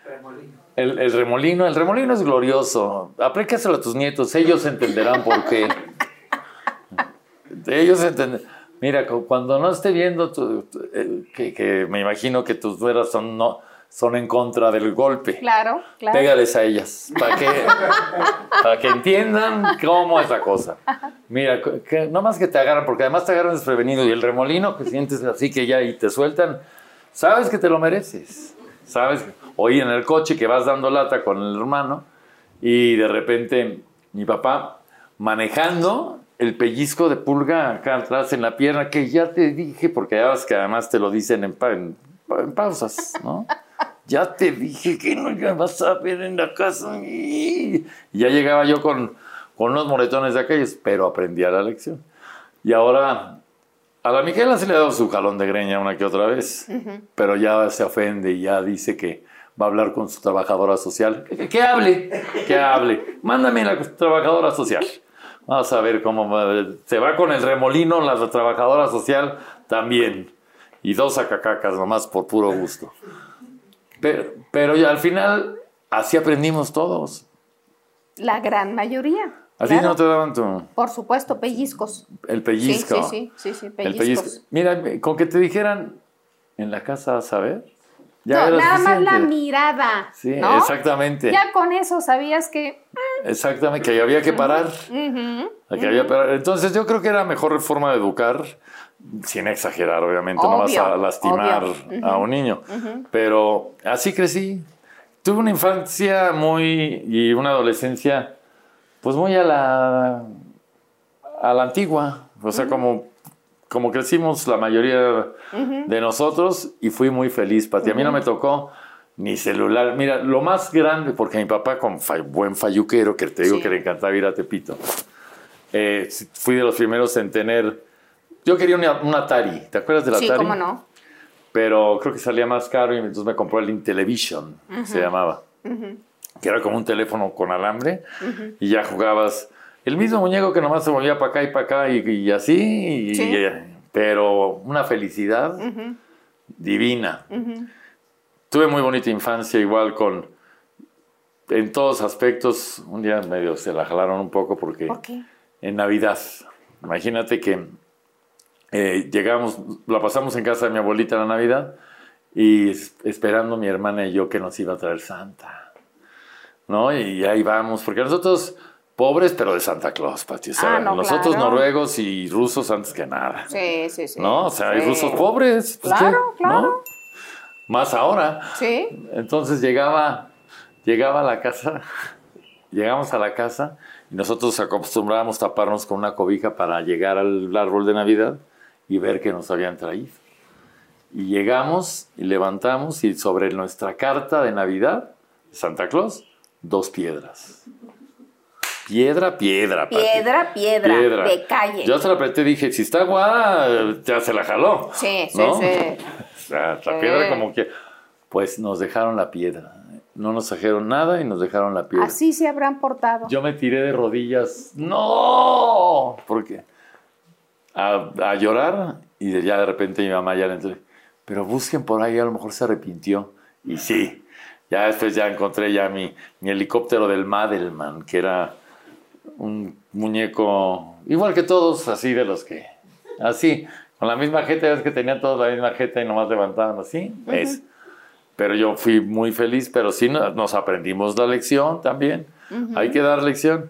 S2: el, el remolino. El remolino es glorioso. Aplícaselo a tus nietos, ellos entenderán por qué. <laughs> Ellos entenderán. Mira, cu- cuando no esté viendo, tu- tu- eh, que, que me imagino que tus nueras son, no, son en contra del golpe.
S1: Claro, claro.
S2: Pégales a ellas, para que, <laughs> para que entiendan cómo es la cosa. Mira, que, no más que te agarran, porque además te agarran desprevenido y el remolino que sientes así que ya y te sueltan, sabes que te lo mereces. Sabes, oí en el coche que vas dando lata con el hermano y de repente mi papá manejando el pellizco de pulga acá atrás en la pierna, que ya te dije, porque ya ves que además te lo dicen en, pa- en- en pausas, ¿no? Ya te dije que no ya vas a ver en la casa. Y ya llegaba yo con, con unos moretones de aquellos, pero aprendía la lección. Y ahora, a la Miquela se le ha dado su jalón de greña una que otra vez, pero ya se ofende y ya dice que va a hablar con su trabajadora social. Que, que hable, que hable. Mándame la trabajadora social. Vamos a ver cómo se va con el remolino la trabajadora social también. Y dos acacacas nomás por puro gusto. Pero, pero ya al final, así aprendimos todos.
S1: La gran mayoría.
S2: ¿A ti
S1: claro.
S2: no te daban tu,
S1: Por supuesto, pellizcos.
S2: el pellizco?
S1: Sí, sí, sí, sí, sí,
S2: El
S1: pellizcos.
S2: pellizco. Mira, con que te dijeran en la casa a ver. Ya
S1: no, nada más la mirada.
S2: Sí,
S1: ¿no?
S2: exactamente.
S1: Ya con eso sabías que.
S2: Exactamente, que había que parar. que había que parar. Entonces yo creo que era mejor forma de educar, sin exagerar, obviamente, no vas a lastimar a un niño. Pero así crecí. Tuve una infancia muy y una adolescencia, pues muy a la, a la antigua. O sea, como, como crecimos la mayoría de nosotros y fui muy feliz, Pati. A mí no me tocó ni celular. Mira, lo más grande, porque mi papá, con fa- buen falluquero, que te digo
S1: Sí.
S2: que le encantaba ir a Tepito, eh, fui de los primeros en tener. Yo quería una- un Atari. ¿Te acuerdas del
S1: Sí,
S2: Atari?
S1: cómo no.
S2: pero creo que salía más caro y entonces me compró el Intellivision, se llamaba, que era como un teléfono con alambre y ya jugabas el mismo muñeco que nomás se movía para acá y para acá y, y así, y-
S1: Sí.
S2: y- pero una felicidad divina. Tuve muy bonita infancia igual con, en todos aspectos, un día medio se la jalaron un poco porque
S1: ¿Por qué?
S2: en Navidad. Imagínate que eh, llegamos, la pasamos en casa de mi abuelita la Navidad y es- esperando mi hermana y yo que nos iba a traer Santa. ¿No? Y ahí vamos, porque nosotros pobres, pero de Santa Claus, Pati. O sea,
S1: Ah, no,
S2: nosotros
S1: claro.
S2: noruegos y rusos antes que nada.
S1: Sí, sí, sí.
S2: ¿No? O sea, hay rusos pobres. pues,
S1: Claro,
S2: ¿qué? ¿No?
S1: claro.
S2: Más ahora.
S1: Sí.
S2: Entonces llegaba, llegaba a la casa, llegamos a la casa y nosotros acostumbrábamos taparnos con una cobija para llegar al árbol de Navidad y ver que nos habían traído. Y llegamos y levantamos y sobre nuestra carta de Navidad, Santa Claus, dos piedras. Piedra, piedra. Pati.
S1: Piedra, piedra, de calle.
S2: Yo se la apreté y dije, si está guada, ya se la jaló.
S1: Sí, sí,
S2: ¿no?
S1: sí. <laughs>
S2: Sea, la
S1: Sí.
S2: piedra como que... Pues nos dejaron la piedra. No nos trajeron nada y nos dejaron la piedra.
S1: Así se habrán portado.
S2: Yo me tiré de rodillas. ¡No! Porque a, a llorar y ya de repente mi mamá ya le entró. Pero busquen por ahí, a lo mejor se arrepintió. Y sí, ya después ya encontré ya mi, mi helicóptero del Madelman, que era un muñeco igual que todos, así de los que, así, con la misma jeta, ves que tenían todos la misma jeta y nomás levantaban así, es. Pero yo fui muy feliz, pero sí no- nos aprendimos la lección también. Hay que dar lección.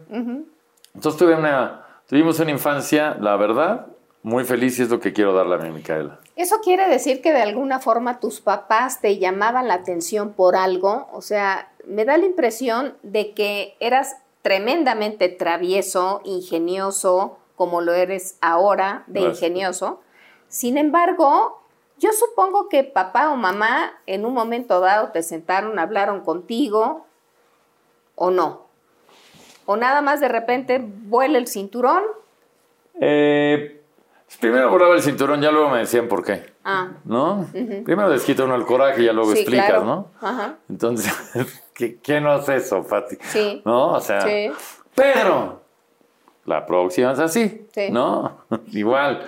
S2: Entonces tuve una, tuvimos una infancia, la verdad, muy feliz y es lo que quiero darle a mi Micaela.
S1: ¿Eso quiere decir que de alguna forma tus papás te llamaban la atención por algo? O sea, me da la impresión de que eras tremendamente travieso, ingenioso, como lo eres ahora de
S2: Gracias.
S1: ingenioso. Sin embargo, yo supongo que papá o mamá en un momento dado te sentaron, hablaron contigo, o no. O nada más de repente vuela el cinturón.
S2: Eh, primero volaba el cinturón, ya luego me decían por qué.
S1: Ah,
S2: ¿No? Primero les quita uno el coraje y ya luego
S1: sí,
S2: explicas,
S1: claro.
S2: ¿no?
S1: Ajá.
S2: Entonces, <laughs> ¿qué, no es eso, Pati?
S1: Sí.
S2: ¿No? O sea,
S1: Sí.
S2: pero la próxima es así,
S1: Sí.
S2: ¿no? <laughs> igual,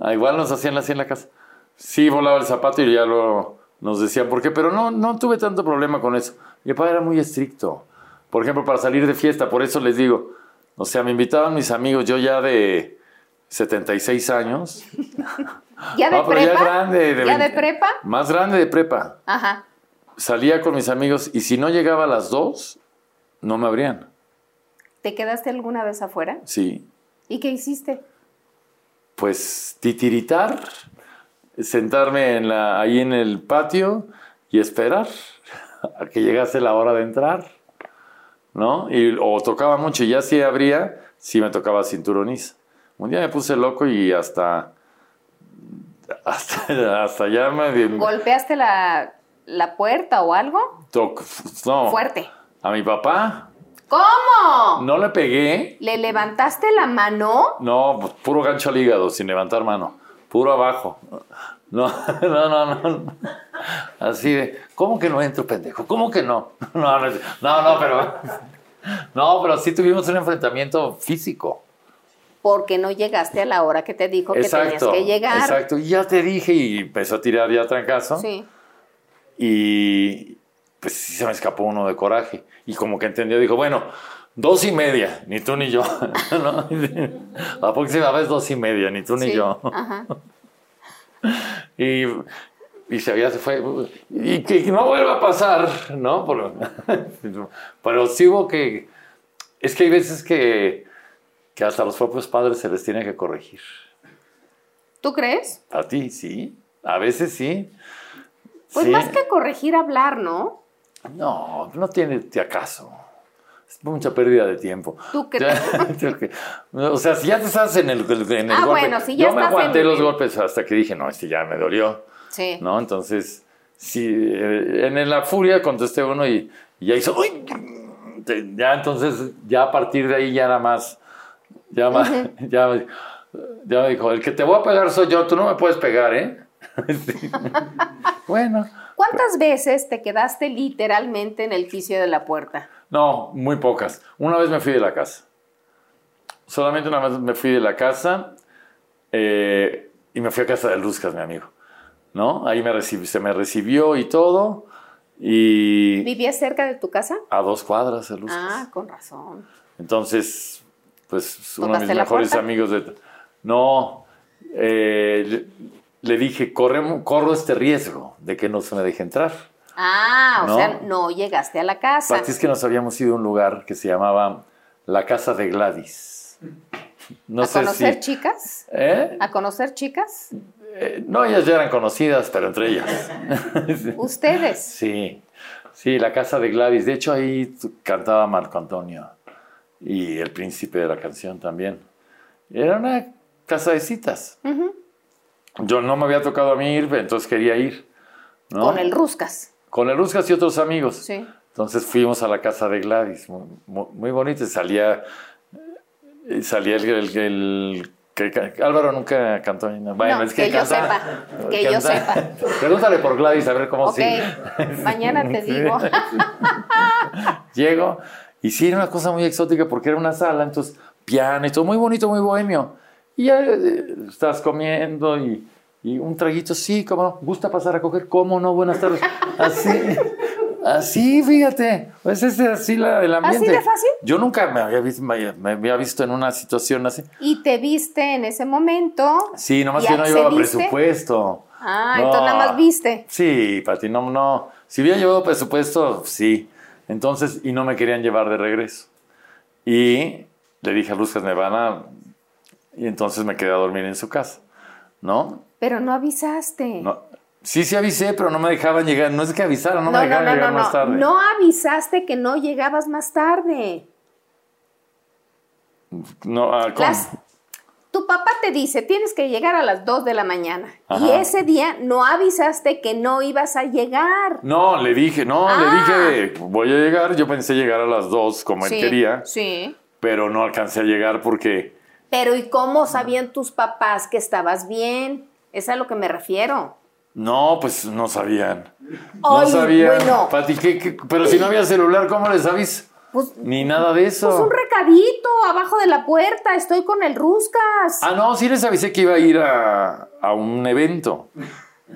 S2: Ah, igual nos hacían así en la casa. Sí, volaba el zapato y ya luego nos decían por qué, pero no, no tuve tanto problema con eso. Mi papá era muy estricto. Por ejemplo, para salir de fiesta, por eso les digo, o sea, me invitaban mis amigos, yo ya de 76 años. <laughs>
S1: ¿Ya de prepa?
S2: ya grande. De
S1: ¿Ya de
S2: 20
S1: prepa?
S2: Más grande de prepa.
S1: Ajá.
S2: Salía con mis amigos y si no llegaba a las 2, no me abrían.
S1: ¿Te quedaste alguna vez afuera?
S2: Sí.
S1: ¿Y qué hiciste?
S2: Pues titiritar, sentarme en la, ahí en el patio y esperar <laughs> a que llegase la hora de entrar. ¿No? Y, o tocaba mucho y ya si abría, sí me tocaba cinturoniza. Un día me puse loco y hasta. Hasta, <laughs> hasta ya me.
S1: ¿Golpeaste la, la puerta o algo?
S2: toc- no,
S1: Fuerte.
S2: A mi papá.
S1: ¿Cómo?
S2: No le pegué.
S1: ¿Le levantaste la mano?
S2: No, pues, puro gancho al hígado, sin levantar mano. Puro abajo. No, <laughs> no, no, no. Así de, ¿cómo que no entro, pendejo? ¿Cómo que no? <laughs> No, no, no, pero. <laughs> No, pero sí tuvimos un enfrentamiento físico.
S1: Porque no llegaste a la hora que te dijo que tenías que llegar.
S2: Exacto. Y ya te dije y empezó a tirar ya trancazo.
S1: Sí.
S2: Y pues sí se me escapó uno de coraje. Y como que entendió, dijo, bueno, dos y media, ni tú ni yo. <laughs> ¿no? La próxima vez dos y media, ni tú ni
S1: sí.
S2: yo.
S1: Ajá.
S2: Y, y se, ya se fue. Y que no vuelva a pasar, ¿no? Pero, <laughs> pero sí hubo que... Es que hay veces que, que hasta los propios padres se les tiene que corregir.
S1: ¿Tú crees?
S2: A ti, sí. A veces sí.
S1: Pues
S2: Sí.
S1: más que corregir, hablar, ¿no?
S2: No, no tiene acaso. Es mucha pérdida de tiempo.
S1: ¿Tú <laughs>
S2: que- o sea, si ya te estás en el, en el
S1: Ah,
S2: golpe.
S1: bueno, si ya
S2: Yo me
S1: estás
S2: aguanté
S1: en-
S2: los golpes hasta que dije, no, este ya me dolió.
S1: Sí.
S2: ¿No? Entonces, sí, eh, en la furia contesté uno y, y ya hizo, ¡uy! Ya entonces, ya a partir de ahí ya nada más, ya, ma- <laughs> ya, me- ya me dijo, el que te voy a pegar soy yo, tú no me puedes pegar, ¿eh? <laughs> <laughs> Bueno.
S1: ¿Cuántas veces te quedaste literalmente en el quicio de la puerta?
S2: No, muy pocas. Una vez me fui de la casa. Solamente una vez me fui de la casa eh, y me fui a casa de Luzcas, mi amigo. ¿No? Ahí me recibi- se me recibió y todo. Y
S1: ¿Vivías cerca de tu casa?
S2: a dos cuadras Luzcas.
S1: Ah, con razón.
S2: Entonces, pues uno de
S1: ¿Tocaste
S2: mis mejores
S1: puerta?
S2: amigos de... No, eh, le, le dije, corremo- corro este riesgo de que no se me deje entrar.
S1: Ah, o sea, no llegaste a la casa.
S2: Pati, es que nos habíamos ido a un lugar que se llamaba La Casa de Gladys. No
S1: ¿A
S2: sé
S1: conocer
S2: si...
S1: chicas?
S2: ¿Eh?
S1: ¿A conocer chicas?
S2: Eh, No, ellas ya eran conocidas, pero entre ellas. <laughs>
S1: Ustedes.
S2: Sí, sí, La Casa de Gladys. De hecho, ahí cantaba Marco Antonio y el príncipe de la canción también. Era una casa de citas. Yo no me había tocado a mí ir, entonces quería ir. ¿no?
S1: Con el Ruscas.
S2: Con el Ruscas y otros amigos.
S1: Sí.
S2: Entonces fuimos a la casa de Gladys, muy, muy, bonita. Salía, eh, salía el, el- el Que, que Álvaro nunca cantó. No, bueno,
S1: No,
S2: es que,
S1: que yo
S2: canta-
S1: sepa, <laughs> que yo
S2: canta-
S1: sepa.
S2: Pregúntale por Gladys a ver cómo
S1: Ok,
S2: sí. <laughs>
S1: mañana te <laughs> digo.
S2: Llego y sí, era una cosa muy exótica porque era una sala, entonces piano y todo, muy bonito, muy bohemio. Y ya eh, estás comiendo y, y un traguito, sí, cómo no, gusta pasar a coger, cómo no, buenas tardes. Así, así, fíjate, pues es así la, el ambiente.
S1: de fácil?
S2: Yo nunca me había, visto, me había visto en una situación así.
S1: Y te viste en ese momento.
S2: Sí, nomás
S1: ¿Y
S2: que no llevaba presupuesto.
S1: Ah, entonces nada más viste.
S2: Sí, Pati, no, no. Si hubiera llevado presupuesto, sí. Entonces, y no me querían llevar de regreso. Y le dije a Luzcas, me van a... Y entonces me quedé a dormir en su casa, ¿no?
S1: Pero no avisaste.
S2: no. Sí, sí avisé, pero no me dejaban llegar. No es que avisaran, no,
S1: no,
S2: me dejaban
S1: no,
S2: llegar más tarde.
S1: No avisaste que no llegabas más tarde.
S2: No, ah, ¿cómo?
S1: Las- tu papá te dice, tienes que llegar a las 2 de la mañana. Y ese día no avisaste que no ibas a llegar.
S2: No, le dije, no,
S1: Ah.
S2: le dije, voy a llegar. Yo pensé llegar a las dos como
S1: Sí,
S2: él quería,
S1: Sí.
S2: pero no alcancé a llegar porque...
S1: Pero ¿y cómo sabían tus papás que estabas bien? Es a lo que me refiero.
S2: No, pues no sabían. No sabían.
S1: bueno.
S2: Pati, ¿qué- qué? pero si no había celular, ¿cómo les aviso?
S1: Pues,
S2: Ni nada de eso.
S1: pues un recadito abajo de la puerta. Estoy con el Ruscas.
S2: ah, no, sí les avisé que iba a ir a, a un evento.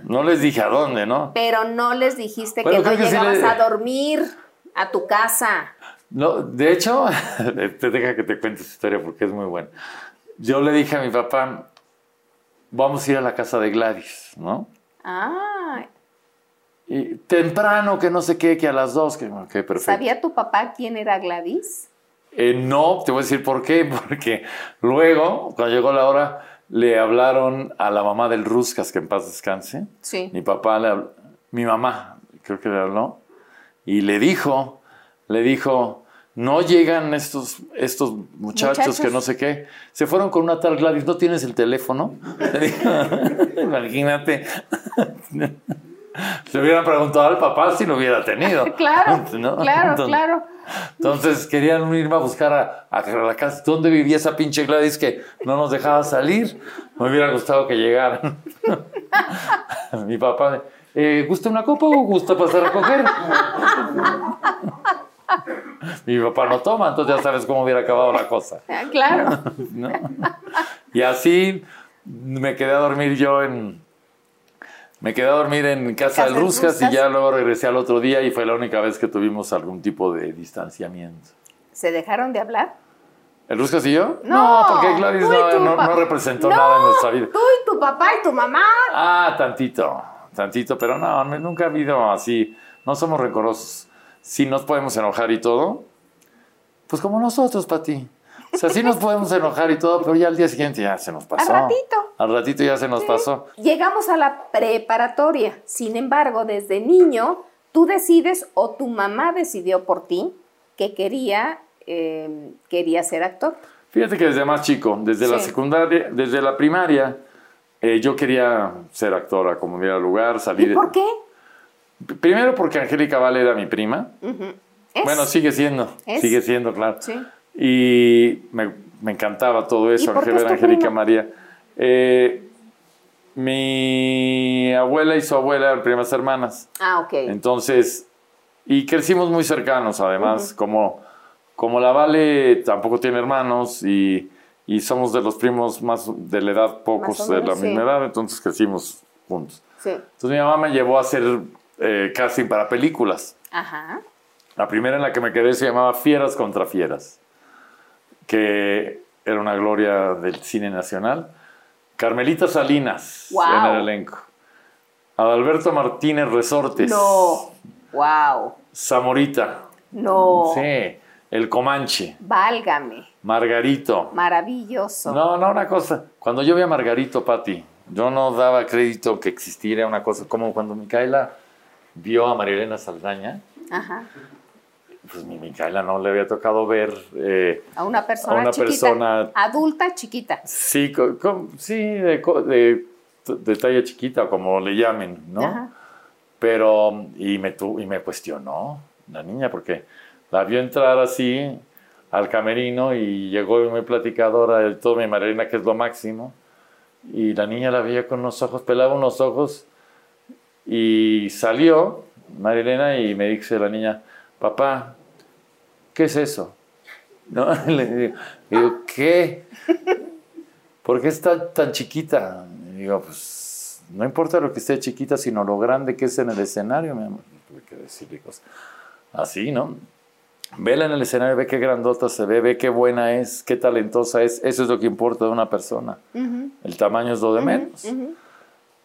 S2: No les dije a dónde, ¿no?
S1: Pero no les dijiste
S2: Bueno,
S1: que no
S2: que sí
S1: llegabas
S2: le-
S1: a dormir a tu casa.
S2: No, de hecho, <laughs> te deja que te cuente esta historia porque es muy buena. Yo le dije a mi papá, vamos a ir a la casa de Gladys, ¿no?
S1: Ah,
S2: Y temprano, que no sé qué, que a las dos, que perfecto.
S1: ¿sabía tu papá quién era Gladys?
S2: Eh, no, te voy a decir por qué, <laughs> porque luego, cuando llegó la hora, le hablaron a la mamá del Ruscas, que en paz descanse.
S1: Sí.
S2: Mi papá, le habl- mi mamá, creo que le habló, y le dijo, le dijo, no llegan estos, estos muchachos,
S1: Muchachos.
S2: que no sé qué. Se fueron con una tal Gladys, ¿no tienes el teléfono? <laughs> Imagínate. <laughs> Le hubieran preguntado al papá si lo hubiera tenido. <laughs>
S1: Claro,
S2: ¿no?
S1: claro,
S2: Entonces-
S1: claro.
S2: entonces querían irme a buscar a, a la casa donde vivía esa pinche Gladys que no nos dejaba salir. Me hubiera gustado que llegaran. Mi papá, eh, ¿gusta una copa o gusta pasar a coger? Mi papá no toma, entonces ya sabes cómo hubiera acabado la cosa. <laughs>
S1: Ah, Claro.
S2: ¿no? Y así me quedé a dormir yo en... Me quedé a dormir en casa del Ruscas y ya luego regresé al otro día y fue la única vez que tuvimos algún tipo de distanciamiento.
S1: ¿Se dejaron de hablar?
S2: ¿El Ruscas y yo?
S1: No,
S2: porque Gladys no, no- no representó
S1: No,
S2: nada en nuestra vida.
S1: Tú y tu papá y tu mamá.
S2: Ah, tantito, tantito, pero no, no- nunca ha habido así. No somos rencorosos. Si nos podemos enojar y todo, pues como nosotros, Pati. O sea, sí nos podemos enojar y todo, pero ya al día siguiente ya se nos pasó.
S1: ratito.
S2: Al ratito ya se nos pasó.
S1: Llegamos a la preparatoria. Sin embargo, desde niño, tú decides o tu mamá decidió por ti que quería, eh, quería ser actor.
S2: Fíjate que desde más chico, desde la secundaria, desde la primaria, eh, yo quería ser actora, como hubiera lugar, salir.
S1: ¿Y por qué?
S2: Primero porque Angélica Vale era mi prima. Bueno, sigue siendo,
S1: Es.
S2: sigue siendo, claro.
S1: Sí.
S2: Y me, me encantaba todo eso,
S1: ¿Y por qué
S2: Ángel-
S1: es tu
S2: Angélica
S1: prima?
S2: María. Eh, mi abuela y su abuela eran primas hermanas.
S1: Ah, ok.
S2: Entonces, y crecimos muy cercanos, además, como, como la Vale tampoco tiene hermanos y, y somos de los primos más de la edad, pocos de la
S1: sí.
S2: misma edad, entonces crecimos juntos.
S1: Sí.
S2: Entonces mi mamá me llevó a hacer eh, casting para películas.
S1: Ajá.
S2: La primera en la que me quedé se llamaba Fieras contra Fieras, que era una gloria del cine nacional. Carmelita Salinas
S1: Guau.
S2: en el elenco. Adalberto Martínez Resortes.
S1: No. Wow.
S2: Zamorita.
S1: No.
S2: Sí. El Comanche.
S1: Válgame.
S2: Margarito.
S1: Maravilloso.
S2: No, no, una cosa. Cuando yo vi a Margarito, Pati, yo no daba crédito que existiera una cosa como cuando Micaela vio a Marilena Saldaña.
S1: Ajá.
S2: Pues mi Micaela no le había tocado ver. eh,
S1: A una persona
S2: A una
S1: chiquita.
S2: persona-
S1: Adulta chiquita.
S2: sí, co- co- sí de- de talla chiquita, como le llamen, ¿no?
S1: Ajá.
S2: Pero, y me, tu- y me cuestionó la niña, porque la vio entrar así, al camerino y llegó muy platicadora del todo mi Marilena, que es lo máximo. Y la niña la veía con unos ojos, pelaba unos ojos y salió Marilena y me dice la niña, papá, ¿qué es eso? <laughs> ¿No? <laughs> Le digo, ¿qué? ¿Por qué está tan chiquita? digo, pues no importa lo que esté chiquita, sino lo grande que es en el escenario, mi amor. Tuve que decirle cosas así, ¿no? Vela en el escenario, ve qué grandota se ve, ve qué buena es, qué talentosa es. Eso es lo que importa de una persona. El tamaño es lo de menos.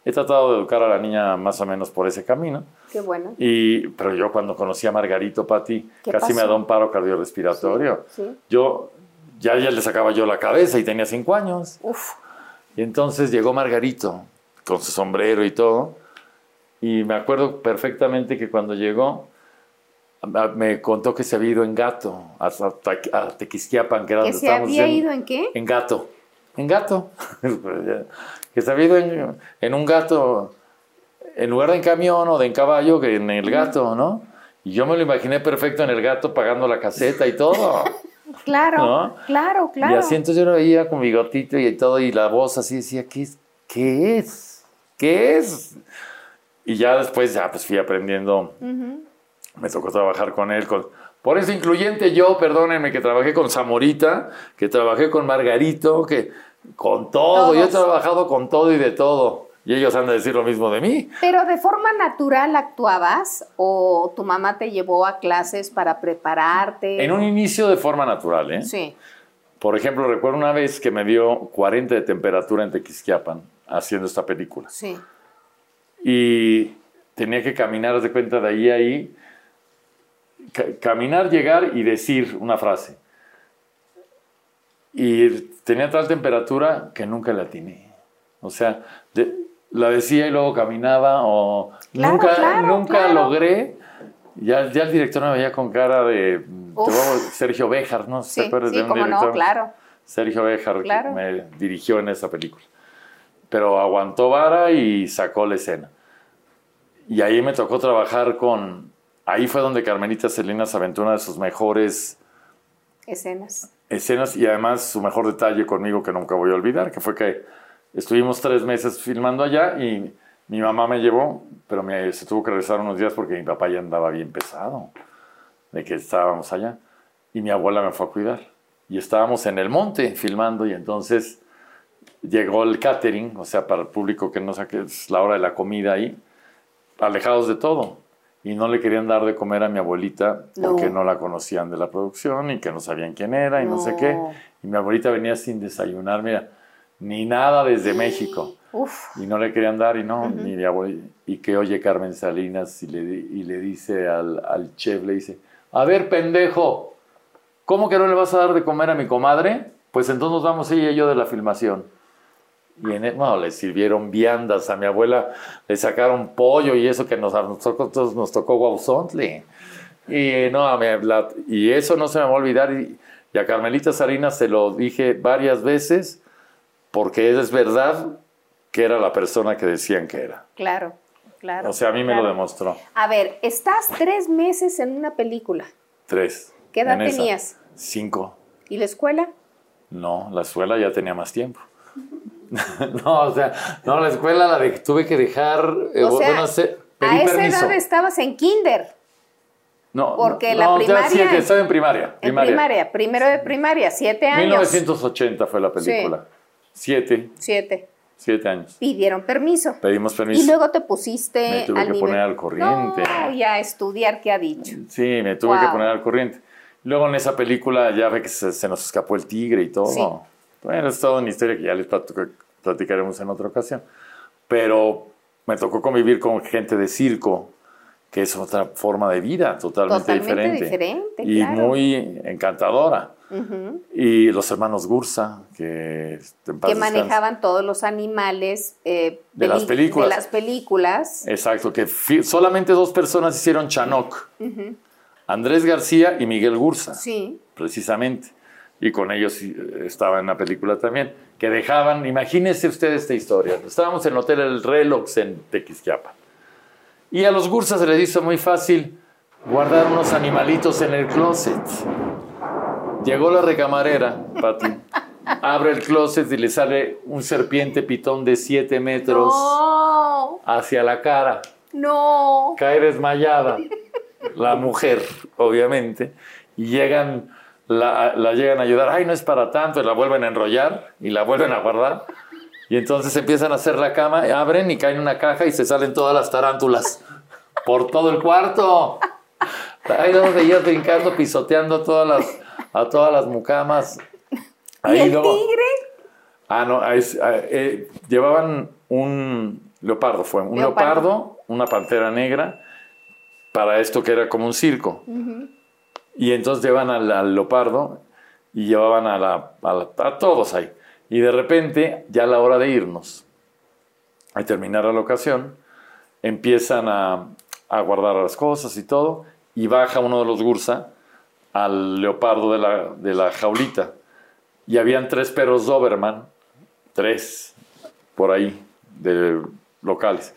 S2: He tratado de educar a la niña más o menos por ese camino.
S1: Qué bueno.
S2: Y, pero yo cuando conocí a Margarito Pati, casi me ha dado un paro cardiorrespiratorio. Yo ya, ya le sacaba yo la cabeza y tenía cinco años.
S1: Uf.
S2: Y entonces llegó Margarito con su sombrero y todo. Y me acuerdo perfectamente que cuando llegó, me contó que se había ido en gato a, a Tequisquiapan, que era
S1: ¿Que se había ido en qué?
S2: En gato. En gato. <laughs> que se había ido en, en, un gato, en lugar de en camión o de en caballo, que en el gato, ¿no? Y yo me lo imaginé perfecto en el gato pagando la caseta y todo. <laughs>
S1: claro, claro, claro.
S2: Y así entonces yo lo veía con bigotito y todo, y la voz así decía, ¿qué es? ¿Qué es? ¿Qué es? Y ya después ya pues fui aprendiendo me tocó trabajar con él. Con, por eso incluyente yo, perdónenme, que trabajé con Zamorita, que trabajé con Margarito, que con todo, yo he trabajado con todo y de todo. Y ellos han de decir lo mismo de mí.
S1: Pero de forma natural actuabas o tu mamá te llevó a clases para prepararte.
S2: En un inicio de forma natural, ¿eh?
S1: Sí.
S2: Por ejemplo, recuerdo una vez que me dio 40 de temperatura en Tequisquiapan haciendo esta película.
S1: Sí.
S2: Y tenía que caminar de cuenta de ahí a ahí caminar, llegar y decir una frase. Y tenía tal temperatura que nunca la atiné. O sea, la decía y luego caminaba o nunca, nunca logré. Ya, ya el director me veía con cara de Sergio Béjar, ¿no?
S1: Sí, de un director? No, claro.
S2: Sergio Béjar me dirigió en esa película. Pero aguantó vara y sacó la escena. Y ahí me tocó trabajar con, Ahí fue donde Carmelita Salinas se aventó una de sus mejores
S1: escenas.
S2: Escenas y además su mejor detalle conmigo que nunca voy a olvidar, que fue que estuvimos tres meses filmando allá y mi mamá me llevó, pero me, se tuvo que regresar unos días porque mi papá ya andaba bien pesado de que estábamos allá y mi abuela me fue a cuidar. Y estábamos en el monte filmando y entonces llegó el catering, o sea, para el público que no sabe es la hora de la comida ahí, alejados de todo y no le querían dar de comer a mi abuelita porque no. la conocían de la producción y que no sabían quién era y no, sé qué. Y mi abuelita venía sin desayunar, mira, ni nada desde <gasps> México. Y no le querían dar y no, ni Y que oye Carmen Salinas y le, y le dice al, al chef, le dice, a ver pendejo, ¿cómo que no le vas a dar de comer a mi comadre? Pues entonces nos vamos ella y yo de la filmación. Y en el, le sirvieron viandas, a mi abuela le sacaron pollo y eso que nos, a nosotros nos tocó guauzontle. Y, no, y eso no se me va a olvidar. Y, a Carmelita Salinas se lo dije varias veces porque es verdad que era la persona que decían que era.
S1: Claro, claro.
S2: O sea, a mí me lo demostró.
S1: A ver, estás tres meses en una película.
S2: Tres.
S1: ¿Qué edad tenías?
S2: Cinco.
S1: ¿Y la escuela?
S2: No, la escuela ya tenía más tiempo. <laughs> no, o sea, no, la escuela la de, tuve que dejar,
S1: eh, o sea, bueno, sé, a esa edad estabas en kinder.
S2: No,
S1: porque
S2: no,
S1: la
S2: no,
S1: primaria.
S2: Sí, que estaba en primaria,
S1: primaria. En primaria, primero de primaria, siete años.
S2: 1980 fue la película. Siete.
S1: Siete.
S2: Siete años.
S1: Pidieron permiso.
S2: Pedimos permiso.
S1: Y luego te pusiste.
S2: Me tuve que poner al corriente.
S1: No, y a estudiar qué ha dicho.
S2: Sí, me tuve que poner al corriente. Luego en esa película ya ve que se, se nos escapó el tigre y todo. Sí. Bueno, es toda una historia que ya les platicaremos en otra ocasión. Pero me tocó convivir con gente de circo, que es otra forma de vida totalmente,
S1: totalmente
S2: diferente. y muy encantadora. Y los hermanos Gursa, que,
S1: que manejaban todos los animales eh,
S2: de, las películas.
S1: de las películas.
S2: Exacto, que solamente dos personas hicieron Chanok. Andrés García y Miguel Gursa.
S1: Sí.
S2: Precisamente y con ellos estaba en la película también, que dejaban, imagínense ustedes esta historia, estábamos en el Hotel El Relox en Tequisquiapa, y a los gursas se les hizo muy fácil guardar unos animalitos en el closet. Llegó la recamarera, Pati. <laughs> Abre el closet y le sale un serpiente pitón de 7 metros
S1: No,
S2: hacia la cara.
S1: no.
S2: Cae desmayada. La mujer, obviamente. Y llegan, la, la llegan a ayudar. Ay, no es para tanto. Y la vuelven a enrollar y la vuelven a guardar. Y entonces empiezan a hacer la cama, abren y caen en una caja y se salen todas las tarántulas por todo el cuarto. Ahí los veías brincando, pisoteando todas las, a todas las mucamas.
S1: ¿Y
S2: Ahí
S1: el
S2: luego-
S1: tigre?
S2: Ah, no, ahí ah, eh, llevaban un leopardo, fue un
S1: Leopardo.
S2: leopardo, una pantera negra, para esto que era como un circo. Y entonces llevan al, al leopardo y llevaban a, a todos ahí. Y de repente, ya a la hora de irnos, a terminar la ocasión, empiezan a, guardar las cosas y todo, y baja uno de los Gursa al leopardo de la, de la jaulita. Y habían tres perros Doberman, tres, por ahí, de locales.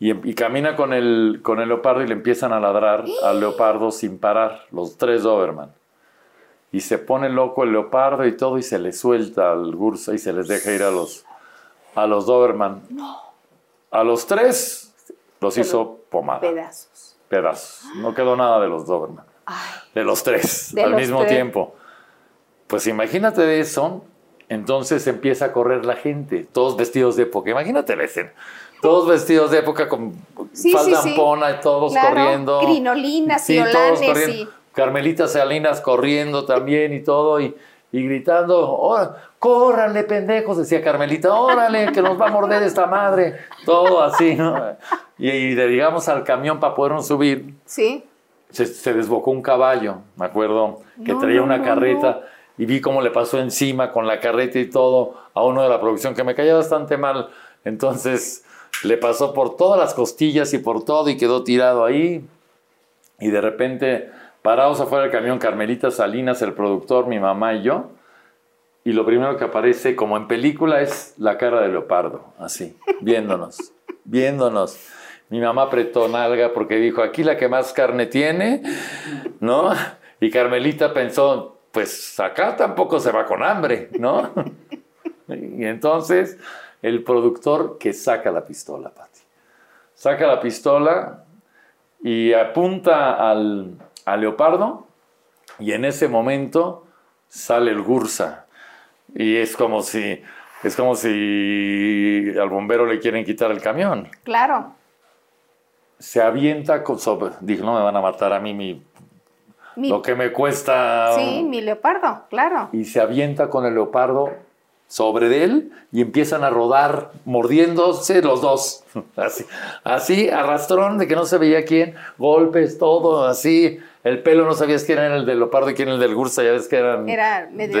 S2: Y, y camina con el, con el leopardo y le empiezan a ladrar al leopardo sin parar, los tres Doberman. Y se pone loco el leopardo y todo, y se le suelta al Gursa y se les deja ir a los, a los Doberman. A los tres los hizo pomada,
S1: Pedazos.
S2: pedazos. No quedó nada de los Doberman. De los tres,
S1: De
S2: al
S1: los
S2: mismo
S1: tres.
S2: tiempo. Pues imagínate de eso, entonces empieza a correr la gente, todos vestidos de época. Imagínate la escena. Todos vestidos de época con
S1: Sí,
S2: falda
S1: sí, sí.
S2: ampona y todos
S1: Claro,
S2: corriendo.
S1: crinolinas y olanes
S2: corriendo. Carmelita Salinas corriendo también y todo y, y gritando, "Ora- córranle pendejos, decía Carmelita, órale, que nos va a morder esta madre. Todo así, ¿no? Y, y de, digamos al camión para podernos subir,
S1: Sí.
S2: se, se desbocó un caballo, me acuerdo, que
S1: No,
S2: traía una
S1: no,
S2: carreta y vi cómo le pasó encima con la carreta y todo a uno de la producción que me caía bastante mal. Entonces le pasó por todas las costillas y por todo y quedó tirado ahí. Y de repente, parados afuera del camión, Carmelita Salinas, el productor, mi mamá y yo. Y lo primero que aparece, como en película, es la cara de leopardo, así, viéndonos, <laughs> viéndonos. Mi mamá apretó nalga porque dijo, aquí la que más carne tiene, ¿no? Y Carmelita pensó, pues acá tampoco se va con hambre, ¿no? <laughs> Y entonces el productor que saca la pistola, Pati. Saca la pistola y apunta al, al leopardo y en ese momento sale el Gursa. Y es como si, es como si al bombero le quieren quitar el camión.
S1: Claro.
S2: Se avienta con sobre, dijo, no me van a matar a mí mi,
S1: Mi-
S2: lo que me cuesta.
S1: sí, mi leopardo, claro.
S2: Y se avienta con el leopardo sobre de él y empiezan a rodar mordiéndose los dos. <laughs> Así, así arrastrón de que no se veía quién, golpes, todo así. El pelo no sabías quién era el del leopardo y quién era el del Gursa, ya ves que eran...
S1: Era medio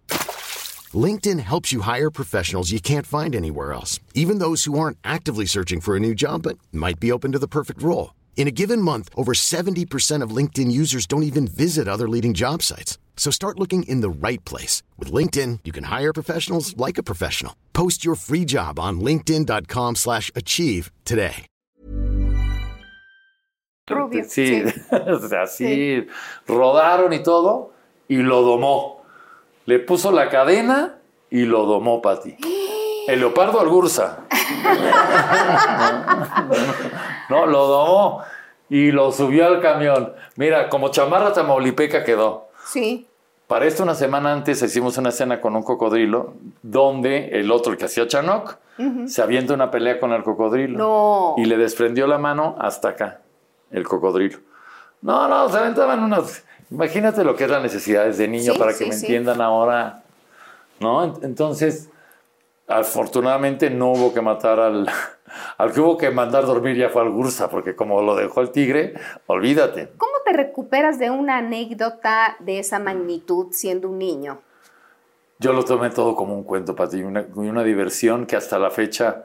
S3: LinkedIn helps you hire professionals you can't find anywhere else, even those who aren't actively searching for a new job but might be open to the perfect role. In a given month, over 70% of LinkedIn users don't even visit other leading job sites. So start looking in the right place. With LinkedIn, you can hire professionals like a professional. Post your free job on linkedin.com slash achieve today.
S1: rubio. <laughs>
S2: Sí, o sea, así rodaron y todo, y lo domó. Le puso la cadena y lo domó, Pati. El leopardo al Gursa. No, lo domó y lo subió al camión. Mira, como chamarra tamaulipeca quedó.
S1: Sí.
S2: Para esto, una semana antes hicimos una escena con un cocodrilo, donde el otro, el que hacía Chanok, se avienta una pelea con el cocodrilo.
S1: No.
S2: Y le desprendió la mano hasta acá, el cocodrilo. No, no, se aventaban unas. Imagínate lo que es la necesidad de niño
S1: Sí,
S2: para que
S1: sí,
S2: me
S1: sí.
S2: entiendan ahora. ¿No? Ent- Entonces, afortunadamente no hubo que matar al, <laughs> al que hubo que mandar dormir ya fue al Gursa, porque como lo dejó el tigre, olvídate.
S1: ¿Cómo te recuperas de una anécdota de esa magnitud siendo un niño?
S2: Yo lo tomé todo como un cuento para ti, una, una diversión que hasta la fecha,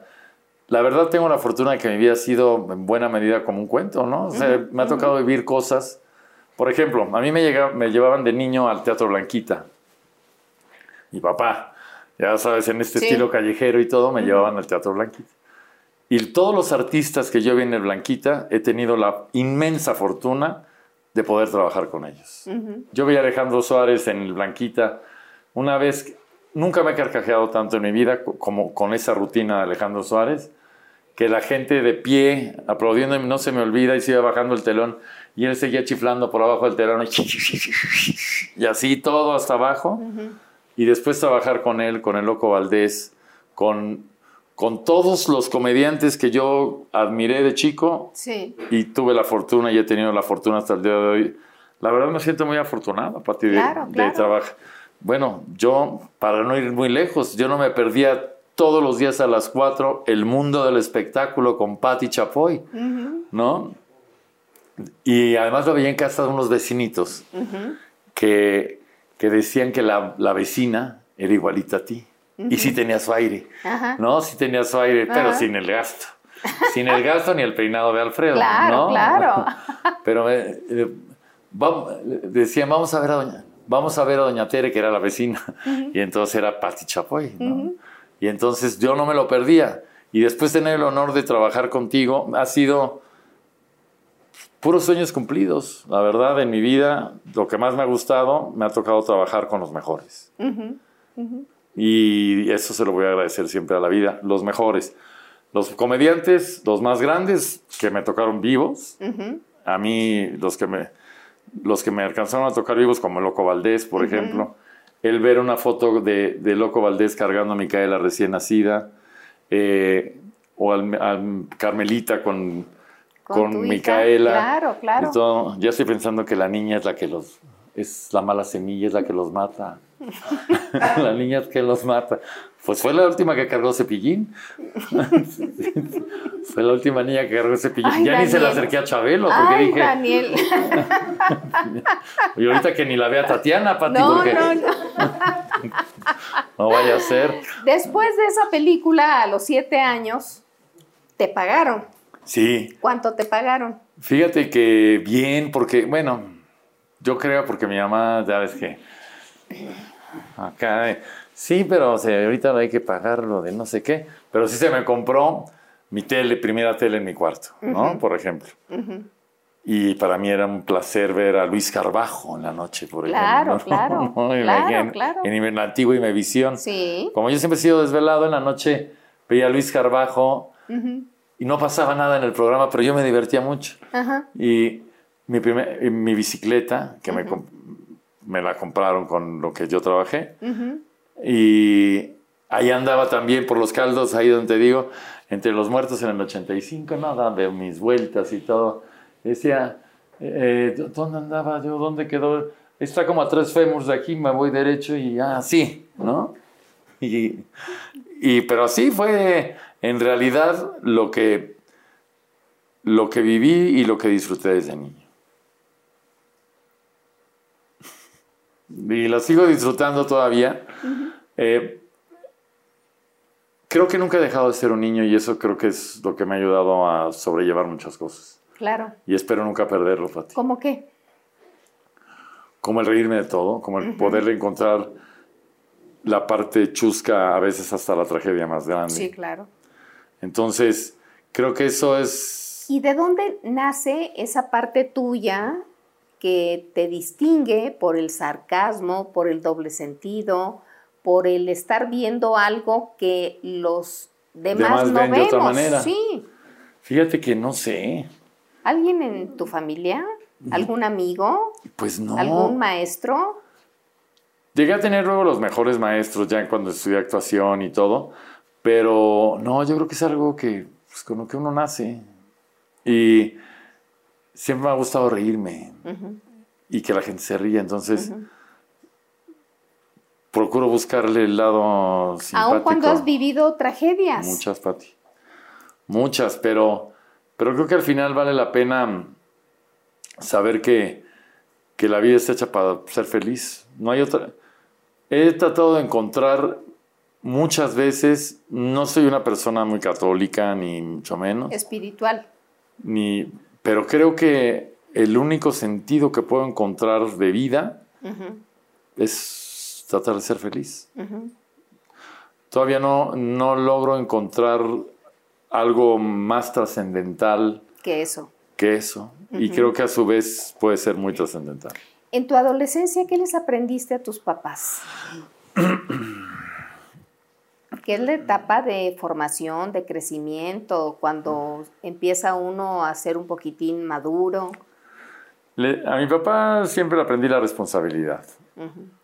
S2: la verdad tengo la fortuna de que mi vida ha sido en buena medida como un cuento, ¿no? O sea, me ha tocado vivir cosas. Por ejemplo, a mí me, llegaba, me llevaban de niño al Teatro Blanquita. Mi papá, ya sabes, en este
S1: Sí.
S2: estilo callejero y todo, me llevaban al Teatro Blanquita. Y todos los artistas que yo vi en el Blanquita, he tenido la inmensa fortuna de poder trabajar con ellos. Yo vi a Alejandro Suárez en el Blanquita. Una vez, nunca me he carcajeado tanto en mi vida co- como con esa rutina de Alejandro Suárez, que la gente de pie, aplaudiendo, no se me olvida, y iba bajando el telón, y él seguía chiflando por abajo del telón, <laughs> y así todo hasta abajo. Y después trabajar con él, con el Loco Valdés, con, con todos los comediantes que yo admiré de chico,
S1: Sí.
S2: y tuve la fortuna y he tenido la fortuna hasta el día de hoy. La verdad me siento muy afortunado a partir de-
S1: Claro,
S2: de,
S1: claro.
S2: trabajar. Bueno, yo, para no ir muy lejos, yo no me perdía todos los días a las 4 el mundo del espectáculo con Patti Chapoy, ¿no? Y además lo veía en casa de unos vecinitos que, que decían que la, la vecina era igualita a ti. Y sí tenía su aire,
S1: Ajá.
S2: ¿no? Sí tenía su aire, pero sin el gasto. Sin el gasto ni el peinado de Alfredo,
S1: Claro,
S2: ¿no?
S1: claro. <laughs>
S2: Pero eh, eh, decían, vamos a ver a doña, vamos a ver a doña Tere, que era la vecina. Y entonces era Pati Chapoy, ¿no? Y entonces yo no me lo perdía. Y después tener el honor de trabajar contigo ha sido puros sueños cumplidos. La verdad, en mi vida, lo que más me ha gustado, me ha tocado trabajar con los mejores. Y eso se lo voy a agradecer siempre a la vida. Los mejores. Los comediantes, los más grandes, que me tocaron vivos. A mí, los que me, los que me alcanzaron a tocar vivos, como Loco Valdés, por ejemplo. El ver una foto de, de Loco Valdés cargando a Micaela recién nacida. eh, o al Carmelita con,
S1: Con
S2: Micaela.
S1: claro, claro.
S2: y todo. Ya estoy pensando que la niña es la que los... Es la mala semilla, es la que los mata. <laughs> <laughs> la niña es que los mata. Pues fue la última que cargó cepillín. <laughs> fue la última niña que cargó cepillín.
S1: Ay,
S2: ya ni se la acerqué a Chabelo porque
S1: Ay,
S2: dije,
S1: Daniel.
S2: y ahorita que ni la vea Tatiana, Pati,
S1: No,
S2: porque
S1: no, no.
S2: no vaya a ser.
S1: Después de esa película, a los siete años, te pagaron.
S2: Sí,
S1: ¿Cuánto te pagaron?
S2: Fíjate que bien, porque, bueno, yo creo porque mi mamá, ya ves que acá, sí, pero o sea, ahorita hay que pagarlo de no sé qué, pero sí se me compró mi tele, primera tele en mi cuarto, ¿no? Por ejemplo. Y para mí era un placer ver a Luis Carbajo en la noche, por
S1: Claro,
S2: ejemplo.
S1: claro,
S2: ¿no? <laughs> En-
S1: claro,
S2: en,
S1: claro.
S2: En, la antigua Imevisión.
S1: Sí.
S2: Como yo siempre he sido desvelado, en la noche veía a Luis Carbajo y no pasaba nada en el programa, pero yo me divertía mucho.
S1: Ajá.
S2: Y mi, primer- mi bicicleta, que me, me la compraron con lo que yo trabajé, y ahí andaba también por los caldos, ahí donde te digo, entre los muertos en el 85, no, dando mis vueltas y todo. Decía, eh, eh, ¿dónde andaba yo? ¿Dónde quedó? Está como a tres fémurs de aquí, me voy derecho y ah, sí, ¿no? Y, y- pero así fue en realidad lo que, lo que viví y lo que disfruté desde niño. <laughs> Y lo sigo disfrutando todavía. Eh, creo que nunca he dejado de ser un niño y eso creo que es lo que me ha ayudado a sobrellevar muchas cosas.
S1: Claro.
S2: Y espero nunca perderlo, Fati.
S1: ¿Cómo qué?
S2: Como el reírme de todo, como el poder encontrar la parte chusca, a veces hasta la tragedia más grande.
S1: Sí, claro.
S2: Entonces, creo que eso es...
S1: ¿Y de dónde nace esa parte tuya que te distingue por el sarcasmo, por el doble sentido, por el estar viendo algo que los demás,
S2: Demás
S1: no
S2: ven de
S1: vemos?
S2: otra manera.
S1: Sí.
S2: Fíjate que no sé.
S1: ¿Alguien en tu familia? ¿Algún amigo?
S2: Pues no.
S1: ¿Algún maestro?
S2: Llegué a tener luego los mejores maestros ya cuando estudié actuación y todo, pero no, yo creo que es algo que pues, con lo que uno nace. Y siempre me ha gustado reírme y que la gente se ría, entonces procuro buscarle el lado simpático.
S1: Aun cuando has vivido tragedias.
S2: Muchas, Pati. Muchas, pero, pero creo que al final vale la pena saber que, que la vida está hecha para ser feliz. No hay otra. He tratado de encontrar muchas veces, no soy una persona muy católica, ni mucho menos.
S1: Espiritual.
S2: Ni, pero creo que el único sentido que puedo encontrar de vida es tratar de ser feliz. Todavía no, no logro encontrar algo más trascendental
S1: que eso.
S2: Que eso. Y creo que a su vez puede ser muy trascendental.
S1: En tu adolescencia, ¿qué les aprendiste a tus papás? <clears throat> ¿Qué es la etapa de formación, de crecimiento, cuando empieza uno a ser un poquitín maduro?
S2: a mi papá siempre le aprendí la responsabilidad.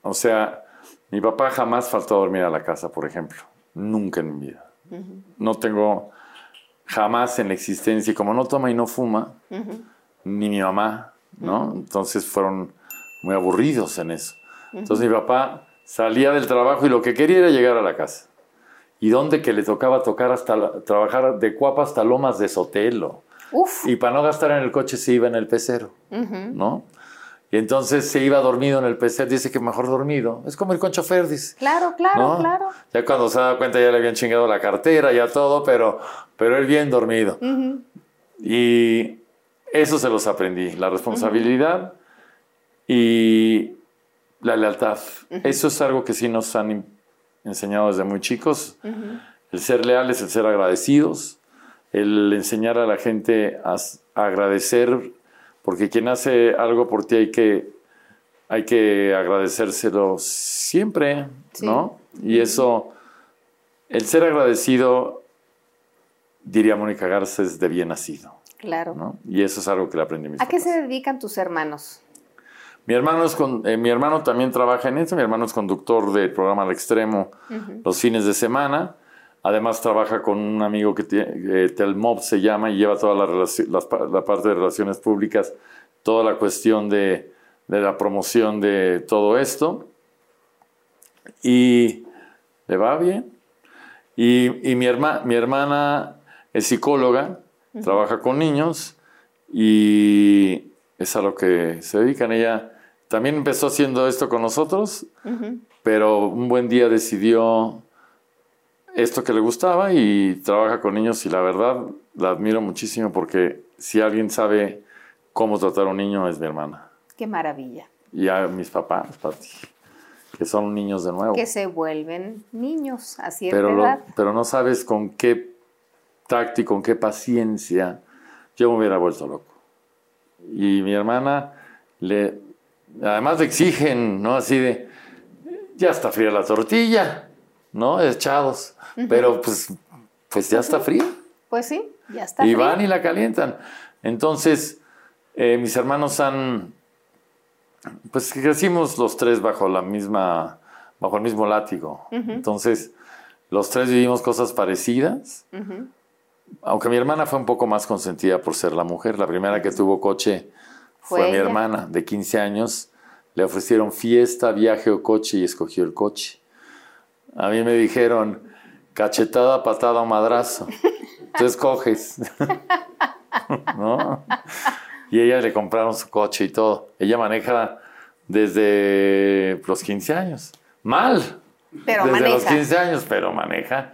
S2: O sea, mi papá jamás faltó a dormir a la casa, por ejemplo. Nunca en mi vida. No tengo jamás en la existencia, y como no toma y no fuma, ni mi mamá, ¿no? Entonces fueron muy aburridos en eso. Entonces mi papá salía del trabajo y lo que quería era llegar a la casa. Y donde que le tocaba tocar hasta trabajar de Cuapa hasta Lomas de Sotelo. Y para no gastar en el coche se iba en el pecero, ¿no? Y entonces se iba dormido en el pecero, dice que mejor dormido. Es como el con chofer, dice.
S1: Claro, claro, claro.
S2: Ya cuando se da cuenta ya le habían chingado la cartera, ya todo, pero, pero él bien dormido. Y eso se los aprendí, la responsabilidad y la lealtad. Eso es algo que sí nos han enseñado desde muy chicos. El ser leales, el ser agradecidos, el enseñar a la gente a, agradecer, porque quien hace algo por ti hay que, hay que agradecérselo siempre, ¿no? Y eso, el ser agradecido, diría Mónica Garza, es de bien nacido.
S1: Claro.
S2: Y eso es algo que le aprendí a mis
S1: ¿A qué se dedican tus hermanos?
S2: Mi hermano, es con, eh, mi hermano también trabaja en eso, mi hermano es conductor del programa Al Extremo los fines de semana. Además trabaja con un amigo que tiene, Telmob se llama y lleva toda la, la, parte de relaciones públicas, toda la cuestión de, de la promoción de todo esto. Y le va bien. Y, y mi, herma, mi hermana es psicóloga, trabaja con niños y es a lo que se dedican. Ella también empezó haciendo esto con nosotros, pero un buen día decidió esto que le gustaba y trabaja con niños y la verdad la admiro muchísimo porque si alguien sabe cómo tratar a un niño es mi hermana.
S1: Qué maravilla.
S2: Y a mis papás, que son niños de nuevo.
S1: Que se vuelven niños a cierta
S2: pero
S1: edad.
S2: pero no sabes con qué tacto y con qué paciencia yo me hubiera vuelto loco. Y mi hermana le además le exigen, ¿no? Así de, ya está fría la tortilla, ¿no? Echados, pero pues, pues ya está fría.
S1: Pues sí, ya está.
S2: Y van y la calientan. Entonces, eh, mis hermanos han, pues crecimos los tres bajo la misma, bajo el mismo látigo. Entonces, los tres vivimos cosas parecidas. Aunque mi hermana fue un poco más consentida por ser la mujer. La primera que tuvo coche fue, mi hermana de 15 años. Le ofrecieron fiesta, viaje o coche y escogió el coche. A mí me dijeron cachetada, patada o madrazo. <laughs> Tú escoges. <laughs> ¿No? Y ella le compraron su coche y todo. Ella maneja desde los 15 años. Mal.
S1: Pero
S2: desde
S1: maneja.
S2: los 15 años, pero maneja.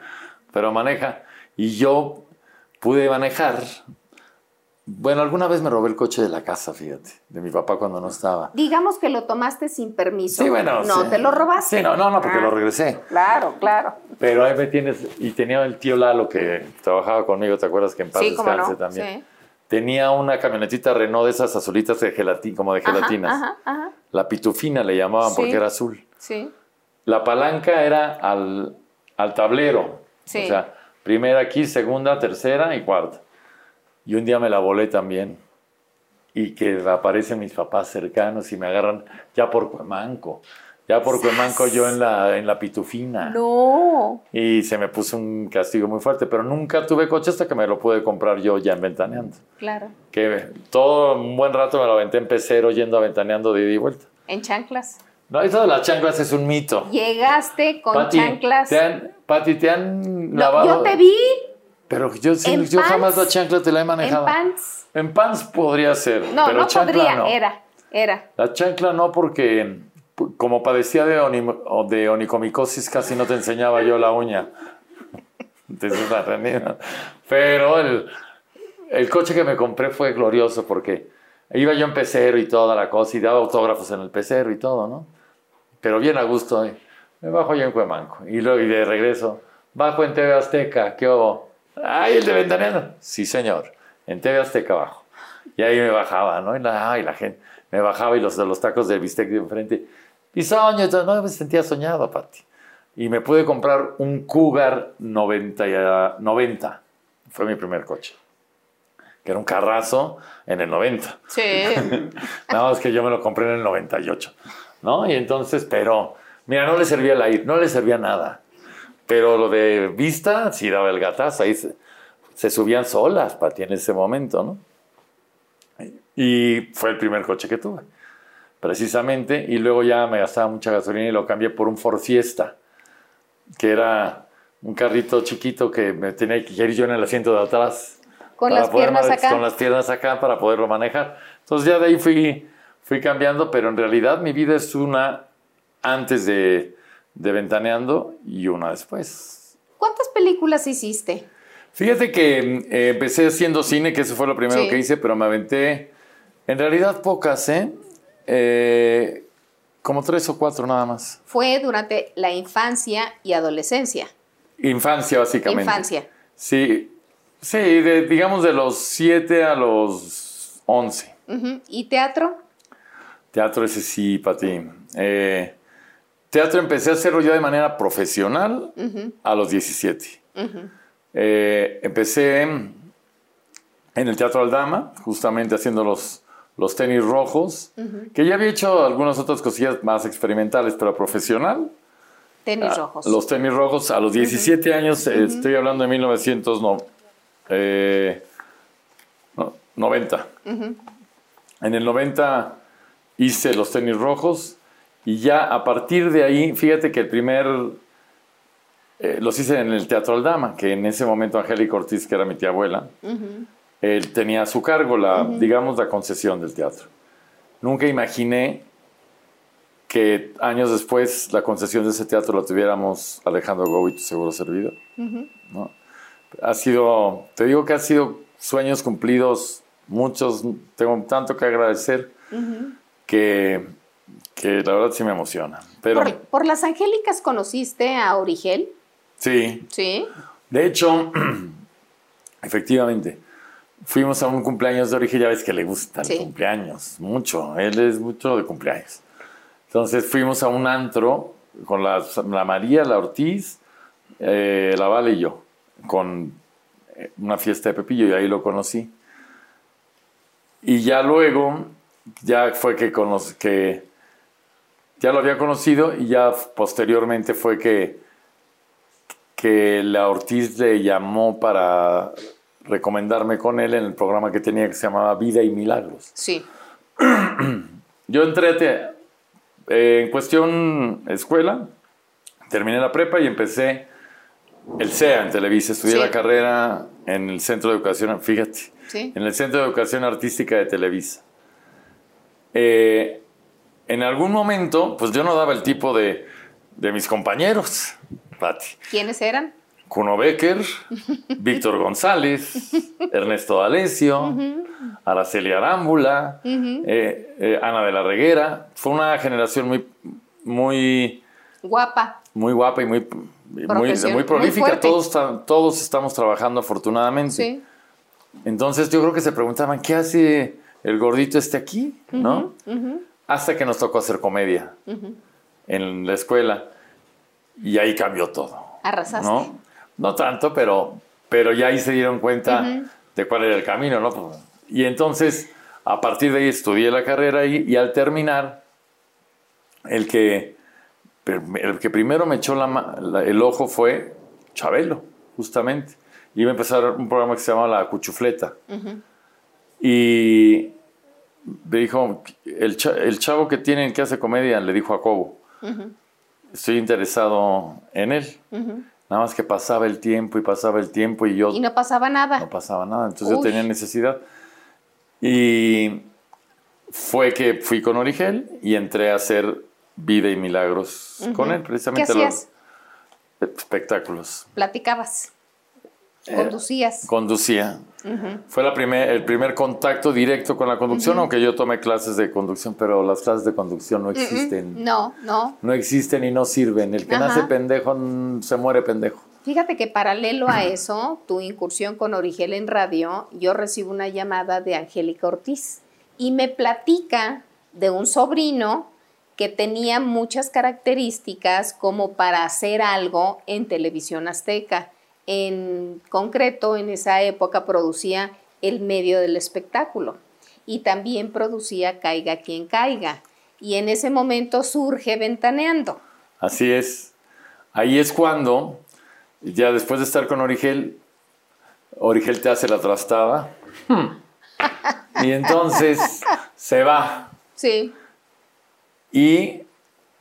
S2: Pero maneja. Y yo pude manejar bueno, alguna vez me robé el coche de la casa, fíjate, de mi papá cuando no estaba.
S1: Digamos que lo tomaste sin permiso.
S2: Sí, bueno.
S1: No, te lo robaste.
S2: Sí, no, no, no, porque
S1: Ah,
S2: lo regresé.
S1: Claro, claro.
S2: Pero ahí me tienes, y tenía el tío Lalo que trabajaba conmigo, ¿te acuerdas que en paz
S1: Sí,
S2: descanse
S1: no,
S2: también?
S1: sí.
S2: Tenía una camionetita Renault de esas azulitas de gelatina, como de gelatinas.
S1: Ajá, ajá.
S2: La pitufina le llamaban porque era azul.
S1: Sí.
S2: La palanca era al, al tablero.
S1: Sí.
S2: O sea, primera aquí, segunda, tercera y cuarta. Y un día me la volé también. Y que aparecen mis papás cercanos y me agarran ya por Cuemanco. Ya por Cuemanco yo en la, en la pitufina.
S1: No.
S2: Y se me puso un castigo muy fuerte. Pero nunca tuve coche hasta que me lo pude comprar yo ya en Ventaneando.
S1: Claro.
S2: Que todo un buen rato me lo aventé en pecero yendo a Ventaneando de ida y vuelta.
S1: En chanclas.
S2: No, eso de las chanclas es un mito.
S1: Llegaste con
S2: Pati,
S1: chanclas.
S2: Te han, Pati, te han
S1: No,
S2: lavado.
S1: yo te vi
S2: Pero yo, sí-
S1: en
S2: yo jamás la chancla te la he
S1: en
S2: manejado.
S1: pants.
S2: En pants podría ser.
S1: No,
S2: pero
S1: no
S2: chancla
S1: podría,
S2: no.
S1: era, era.
S2: La chancla no, porque como padecía de, onim- de onicomicosis, casi no te enseñaba yo la uña. Entonces, es la realidad. Pero el, el coche que me compré fue glorioso porque iba yo en pecero y toda la cosa y daba autógrafos en el pecero y todo, ¿no? Pero bien a gusto. ¿eh? Me bajo yo en Cuemanco y luego y de regreso, bajo en TV Azteca, ¿qué hubo? ¡Ay, el de Ventaneando! Sí, señor, en TV Azteca bajo. Y ahí me bajaba, ¿no? Y la, ay, la gente me bajaba y los de los tacos del bistec de enfrente. Y todo, no me sentía soñado, Pati. Y me pude comprar un Cougar 90, y, ah, 90. Fue mi primer coche. Que era un carrazo en el 90.
S1: Sí. <laughs>
S2: Nada más que yo me lo compré en el 98, ¿no? Y entonces, pero, mira, no le servía el aire, no le servía nada. Pero lo de vista, sí daba el gatazo, ahí se, se subían solas, Pati, en ese momento, ¿no? Y fue el primer coche que tuve, precisamente. Y luego ya me gastaba mucha gasolina y lo cambié por un Ford Fiesta, que era un carrito chiquito que me tenía que ir yo en el asiento de atrás.
S1: Con las piernas acá.
S2: Con las piernas acá para poderlo manejar. Entonces ya de ahí fui, fui cambiando, pero en realidad mi vida es una antes de, de Ventaneando y una después.
S1: ¿Cuántas películas hiciste?
S2: Fíjate que eh, empecé haciendo cine, que eso fue lo primero
S1: Sí.
S2: que hice, pero me aventé, en realidad pocas, ¿eh? Eh, como tres o cuatro nada más.
S1: Fue durante la infancia y adolescencia.
S2: Infancia, básicamente.
S1: Infancia.
S2: Sí, sí, de- digamos de los siete a los once.
S1: ¿Y teatro?
S2: Teatro ese sí, Pati. Eh, teatro empecé a hacerlo yo de manera profesional a los 17. Eh, empecé en el Teatro Aldama, justamente haciendo los, los tenis rojos, que ya había hecho algunas otras cosillas más experimentales, pero profesional.
S1: Tenis
S2: Ah,
S1: rojos.
S2: Los tenis rojos a los 17 años, eh, estoy hablando de 1990. eh, no, 90. En el 90 hice los tenis rojos y ya a partir de ahí, fíjate que el primer, eh, los hice en el Teatro Aldama, que en ese momento Angélica Ortiz, que era mi tía abuela, él tenía a su cargo, la, digamos, la concesión del teatro. Nunca imaginé que años después la concesión de ese teatro la tuviéramos Alejandro Gobi, tu seguro servidor. ¿no? Ha sido, te digo que ha sido sueños cumplidos, muchos, tengo tanto que agradecer que, que la verdad sí me emociona. Pero
S1: ¿Por, por las Angélicas conociste a Origel?
S2: sí,
S1: Sí.
S2: de hecho, <clears throat> efectivamente, fuimos a un cumpleaños de origen, ya ves que le gusta el
S1: Sí.
S2: cumpleaños, mucho, él es mucho de cumpleaños. Entonces fuimos a un antro con la, la María, la Ortiz, eh, la Vale y yo, con eh, una fiesta de Pepillo y ahí lo conocí. Y ya luego, ya fue que, cono- que ya lo había conocido y ya posteriormente fue que, que la Ortiz le llamó para recomendarme con él en el programa que tenía que se llamaba Vida y Milagros.
S1: Sí. <clears throat>
S2: Yo entré eh, en cuestión escuela, terminé la prepa y empecé el CEA en Televisa. Estudié
S1: Sí.
S2: la carrera en el Centro de Educación, fíjate,
S1: Sí.
S2: en el Centro de Educación Artística de Televisa. Eh, en algún momento, pues yo no daba el tipo de, de mis compañeros, Pati.
S1: ¿Quiénes eran?
S2: Kuno Becker, <laughs> Víctor González, Ernesto D'Alessio, Araceli Arámbula, eh, eh, Ana de la Reguera. Fue una generación muy, muy,
S1: Guapa.
S2: muy guapa y muy, muy, prolífica.
S1: muy
S2: todos, todos estamos trabajando afortunadamente.
S1: Sí.
S2: Entonces yo creo que se preguntaban, ¿qué hace el gordito este aquí? ¿No? Hasta que nos tocó hacer comedia en la escuela. Y ahí cambió todo.
S1: Arrasaste.
S2: ¿no? No tanto, pero, pero ya ahí se dieron cuenta de cuál era el camino, ¿no? Pues, Y entonces, a partir de ahí estudié la carrera y, y al terminar, el que, el que primero me echó la la- el ojo fue Chabelo, justamente. Iba a empezar un programa que se llamaba La Cuchufleta. Y me dijo, el, el chavo que tienen que hace comedia, le dijo a Cobo, estoy interesado en él. Nada más que pasaba el tiempo y pasaba el tiempo y yo...
S1: Y no pasaba nada.
S2: No pasaba nada, entonces yo tenía necesidad. Y fue que fui con Origel y entré a hacer Vida y Milagros con él, precisamente.
S1: ¿Qué hacías?
S2: Los espectáculos.
S1: Platicabas. Conducías.
S2: Conducía. Fue la primer, el primer contacto directo con la conducción, aunque yo tomé clases de conducción, pero las clases de conducción no existen.
S1: No, no.
S2: No existen y no sirven. El que nace pendejo se muere pendejo.
S1: Fíjate que paralelo a eso, tu incursión con Origel en radio, yo recibo una llamada de Angélica Ortiz y me platica de un sobrino que tenía muchas características como para hacer algo en televisión azteca en concreto en esa época producía el medio del espectáculo y también producía Caiga quien caiga. Y en ese momento surge Ventaneando.
S2: Así es. Ahí es cuando, ya después de estar con Origel, Origel te hace la trastada. y entonces se va.
S1: Sí.
S2: Y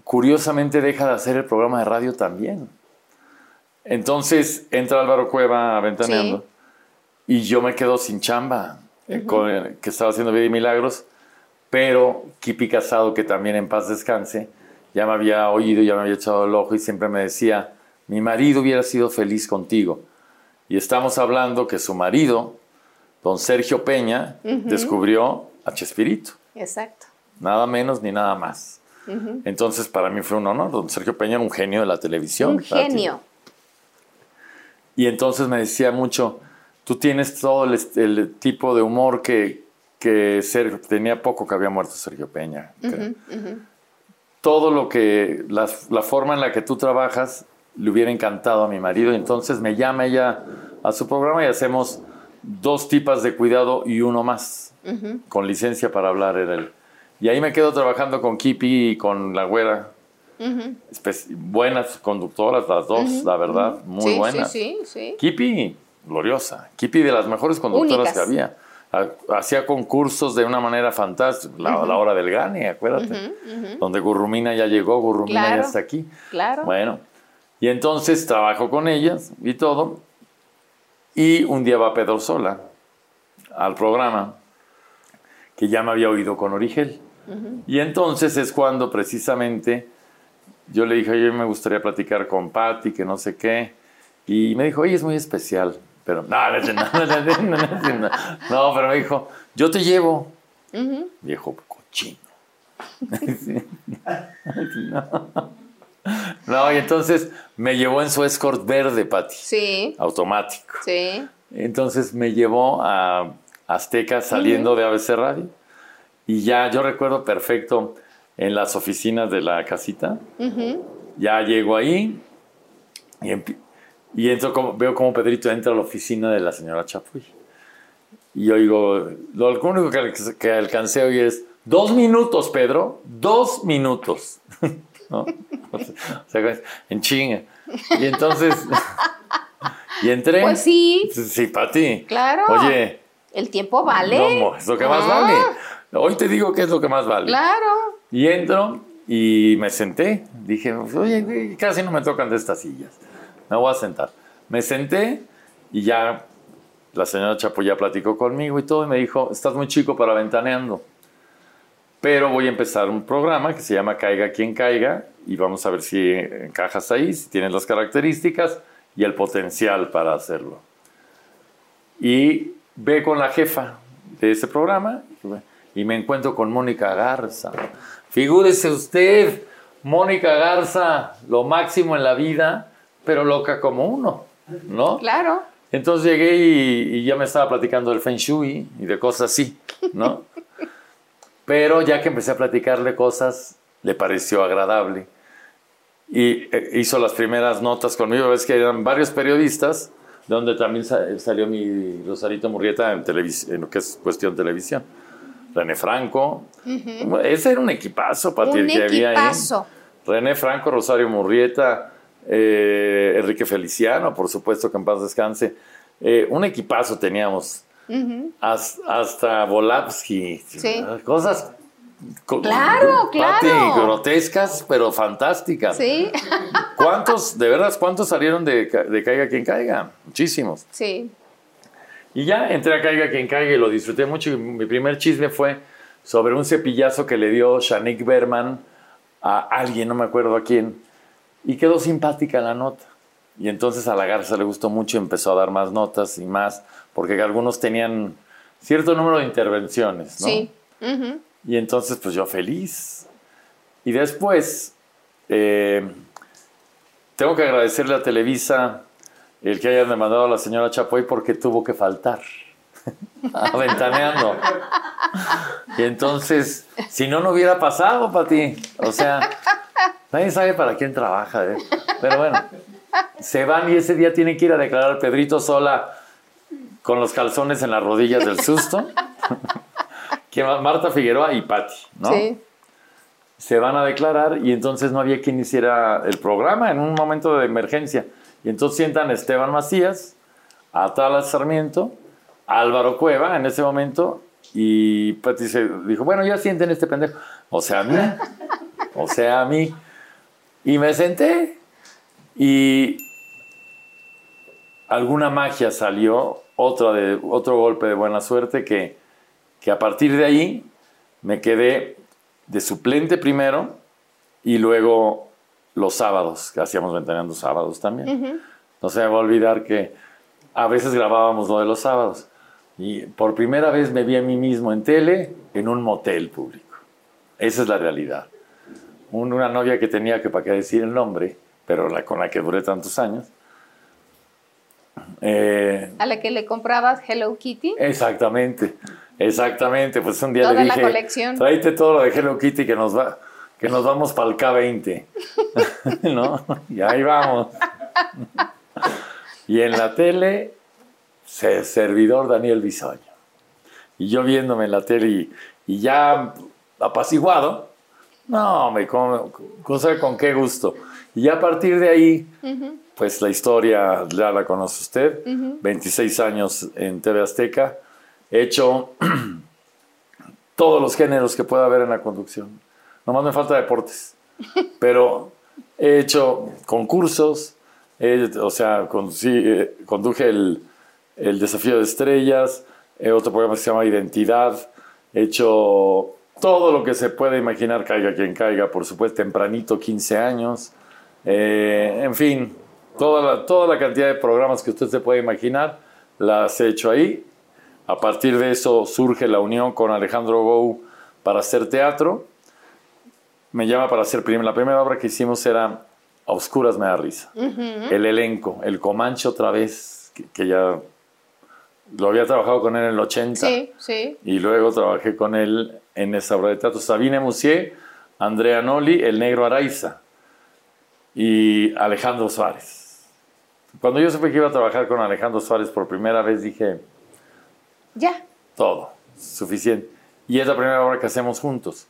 S2: curiosamente deja de hacer el programa de radio también. Entonces entra Álvaro Cueva ventaneando y yo me quedo sin chamba, eh, que estaba haciendo Vida y Milagros, pero Kipi Casado, que también en paz descanse, ya me había oído, ya me había echado el ojo y siempre me decía, mi marido hubiera sido feliz contigo. Y estamos hablando que su marido, don Sergio Peña, descubrió a Chespirito.
S1: Exacto.
S2: Nada menos ni nada más. Entonces, para mí fue un honor. Don Sergio Peña era un genio de la televisión.
S1: Un genio.
S2: Y entonces me decía mucho, tú tienes todo el, tipo de humor que, que Sergio, tenía poco que había muerto Sergio Peña. Todo lo que, la, forma en la que tú trabajas le hubiera encantado a mi marido. Entonces me llama ella a su programa y hacemos dos tipas de cuidado y uno más, con licencia para hablar era él. Y ahí me quedo trabajando con Kipi y con la güera buenas conductoras las dos, la verdad, muy buenas.
S1: Sí, sí,
S2: Kipi, gloriosa. Kipi de las mejores conductoras que había. Hacía concursos de una manera fantástica. La, hora del Gane, acuérdate. Donde Gurrumina ya llegó, Gurrumina ya está aquí.
S1: Claro.
S2: Bueno, y entonces trabajo con ellas y todo. Y un día va Pedro Sola al programa, que ya me había oído con Origel. Y entonces es cuando precisamente yo le dije, oye, me gustaría platicar con Patty, que no sé qué. Y me dijo, oye, es muy especial. Pero, no, no, <laughs> no, no, pero me dijo, yo te llevo. Viejo cochino. <laughs> no. y entonces me llevó en su escort verde, Patty.
S1: Sí.
S2: Automático.
S1: Sí.
S2: Entonces me llevó a Azteca saliendo de ABC Radio. Y ya yo recuerdo perfecto en las oficinas de la casita. Ya llego ahí y, y entro como, veo como Pedrito entra a la oficina de la señora Chapuy. Y oigo, lo único que, que alcancé hoy es, dos minutos, Pedro, dos minutos. <laughs> ¿No? <laughs> O sea, en chinga. Y entonces, <laughs> y entré.
S1: Pues sí.
S2: Sí, para ti.
S1: Claro.
S2: Oye.
S1: El tiempo vale.
S2: No, es lo que más vale. Hoy te digo que es lo que más vale.
S1: Claro.
S2: Y entro y me senté. Dije, oye, casi no me tocan de estas sillas. Me voy a sentar. Me senté y ya la señora Chapo ya platicó conmigo y todo y me dijo, estás muy chico para ventaneando. Pero voy a empezar un programa que se llama Caiga quien caiga y vamos a ver si encajas ahí, si tienes las características y el potencial para hacerlo. Y ve con la jefa de ese programa y me encuentro con Mónica Garza. Figúrese usted, Mónica Garza, lo máximo en la vida, pero loca como uno, ¿no?
S1: Claro.
S2: Entonces llegué y, ya me estaba platicando del Feng Shui y de cosas así, ¿no? pero ya que empecé a platicarle cosas, le pareció agradable. Y eh, hizo las primeras notas conmigo, ves que eran varios periodistas, donde también salió mi Rosarito Murrieta en, en lo que es cuestión televisión. René Franco. Ese era un equipazo, para un que había ahí. René Franco, Rosario Murrieta, eh, Enrique Feliciano, por supuesto que en paz descanse. Eh, un equipazo teníamos. hasta, hasta Volavsky.
S1: Sí.
S2: Cosas co-
S1: Claro,
S2: Pati,
S1: claro.
S2: grotescas, pero fantásticas.
S1: Sí,
S2: ¿Cuántos, de veras, cuántos salieron de, de Caiga quien caiga? Muchísimos.
S1: sí.
S2: Y ya entré a Caiga quien caiga y lo disfruté mucho. Y mi primer chisme fue sobre un cepillazo que le dio Shanik Berman a alguien, no me acuerdo a quién, y quedó simpática la nota. Y entonces a la Garza le gustó mucho y empezó a dar más notas y más, porque algunos tenían cierto número de intervenciones, ¿no?
S1: Sí.
S2: Y entonces, pues yo feliz. Y después, eh, tengo que agradecerle a Televisa el que hayan demandado a la señora Chapoy porque tuvo que faltar. <laughs> Aventaneando. Y entonces, si no, no hubiera pasado para ti. O sea, nadie sabe para quién trabaja. ¿eh? Pero bueno, se van y ese día tienen que ir a declarar a Pedrito Sola con los calzones en las rodillas del susto. <laughs> que Marta Figueroa y Patti, ¿no?
S1: Sí.
S2: Se van a declarar y entonces no había quien hiciera el programa en un momento de emergencia. Y entonces sientan a Esteban Macías, a Tala Sarmiento, a Álvaro Cueva en ese momento y Patti se dijo, bueno, ya sienten este pendejo. O sea, a mí. O sea, a mí. Y me senté y alguna magia salió, otra de, otro golpe de buena suerte que, que a partir de ahí me quedé de suplente primero y luego los sábados, que hacíamos ventaneando sábados también. No se me va a olvidar que a veces grabábamos lo de los sábados. Y por primera vez me vi a mí mismo en tele en un motel público. Esa es la realidad. Un- una novia que tenía que, para qué decir el nombre, pero la, con la que duré tantos años. Eh,
S1: A la que le comprabas Hello Kitty.
S2: Exactamente, exactamente. Pues un día
S1: Toda
S2: le
S1: la
S2: dije,
S1: colección.
S2: tráete todo lo de Hello Kitty que nos va, que nos vamos para el K20, ¿no? Y ahí vamos. y en la tele, se- servidor Daniel Bisoño. Y yo viéndome en la tele y, y ya apaciguado, no, me con, con, con qué gusto. Y a partir de ahí, pues la historia ya la conoce usted. 26 años en TV Azteca. He hecho <clears throat> todos los géneros que pueda haber en la conducción. Nomás me falta deportes. <laughs> Pero he hecho concursos, he- o sea, conducí- eh, conduje el, el Desafío de Estrellas, eh, otro programa que se llama Identidad. He hecho todo lo que se puede imaginar, caiga quien caiga, por supuesto, tempranito, 15 años. Eh, en fin, toda la, toda la cantidad de programas que usted se puede imaginar, las he hecho ahí. A partir de eso surge la unión con Alejandro Gou para hacer teatro. Me llama para hacer prim- la primera obra que hicimos era A Oscuras me da risa. El elenco, el Comanche otra vez, que, que ya lo había trabajado con él en el 80.
S1: Sí, sí.
S2: Y luego trabajé con él en esa obra de teatro. Sabine Musier, Andrea Noli, El Negro Araiza y Alejandro Suárez. Cuando yo supe que iba a trabajar con Alejandro Suárez por primera vez, dije,
S1: Ya.
S2: todo, suficiente. Y es la primera obra que hacemos juntos.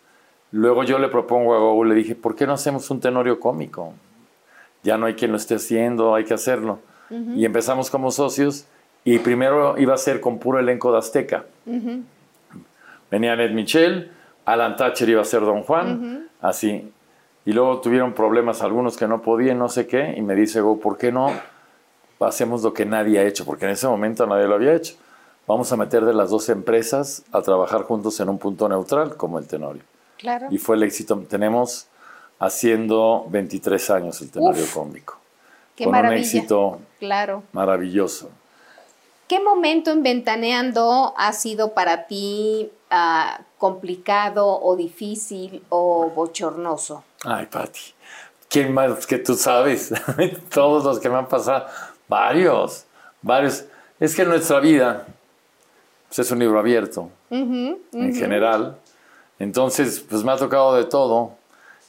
S2: Luego yo le propongo a Gou, le dije, ¿por qué no hacemos un tenorio cómico? Ya no hay quien lo esté haciendo, hay que hacerlo. Y empezamos como socios y primero iba a ser con puro elenco de Azteca. Venía Ned Michel, Alan Thatcher iba a ser Don Juan, así. Y luego tuvieron problemas algunos que no podían, no sé qué, y me dice Go, ¿por qué no hacemos lo que nadie ha hecho? Porque en ese momento nadie lo había hecho. Vamos a meter de las dos empresas a trabajar juntos en un punto neutral, como el Tenorio.
S1: Claro.
S2: Y fue el éxito. Tenemos haciendo 23 años el Tenorio
S1: Uf,
S2: cómico.
S1: Qué
S2: con
S1: maravilla.
S2: un éxito
S1: Claro.
S2: maravilloso.
S1: ¿Qué momento en Ventaneando ha sido para ti ah, complicado o difícil o bochornoso?
S2: Ay, Pati. ¿Quién más que tú sabes? <laughs> Todos los que me han pasado. Varios, varios. Es que nuestra vida pues, es un libro abierto, en general. Entonces, pues me ha tocado de todo.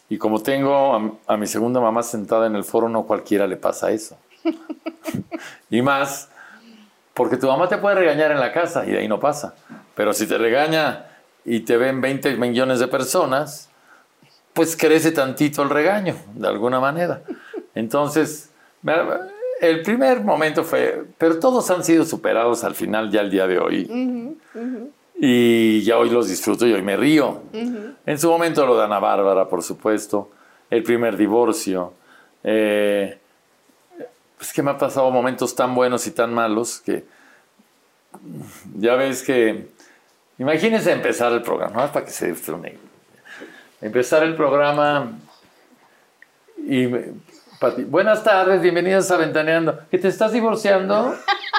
S2: Y como tengo a, a mi segunda mamá sentada en el foro, no cualquiera le pasa eso. <laughs> y más, porque tu mamá te puede regañar en la casa y de ahí no pasa. Pero si te regaña y te ven 20 millones de personas, pues crece tantito el regaño, de alguna manera. Entonces, el primer momento fue, pero todos han sido superados al final ya el día de hoy. Y ya hoy los disfruto y hoy me río. En su momento lo de Ana Bárbara, por supuesto, el primer divorcio. Eh, es que me ha pasado momentos tan buenos y tan malos que ya ves que, imagínense empezar el programa, para que se Empezar el programa y, buenas tardes, bienvenidos a Ventaneando. ¿Que te estás divorciando? <laughs>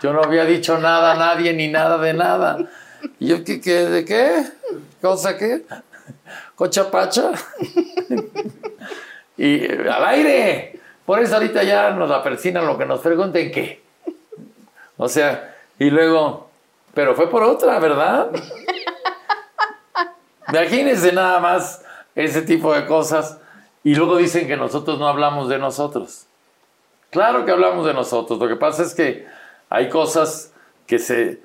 S2: Yo no había dicho nada a nadie ni nada de nada. ¿Y yo qué, qué de qué? ¿Cosa qué? ¿Cochapacha? <laughs> y al aire. Por eso ahorita ya nos la lo que nos pregunten qué. O sea, y luego, pero fue por otra, ¿verdad? Imagínense nada más ese tipo de cosas. Y luego dicen que nosotros no hablamos de nosotros. Claro que hablamos de nosotros. Lo que pasa es que hay cosas que se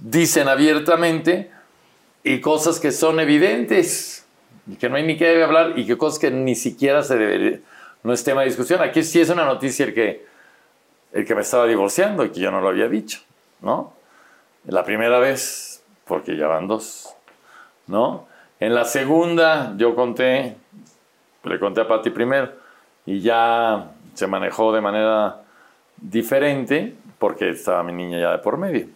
S2: dicen abiertamente y cosas que son evidentes y que no hay ni que hablar y que cosas que ni siquiera se debería, no es tema de discusión. Aquí sí es una noticia el que, el que me estaba divorciando y que yo no lo había dicho, ¿no? La primera vez, porque ya van dos, ¿no? En la segunda yo conté, le conté a Patti primero y ya se manejó de manera diferente porque estaba mi niña ya de por medio.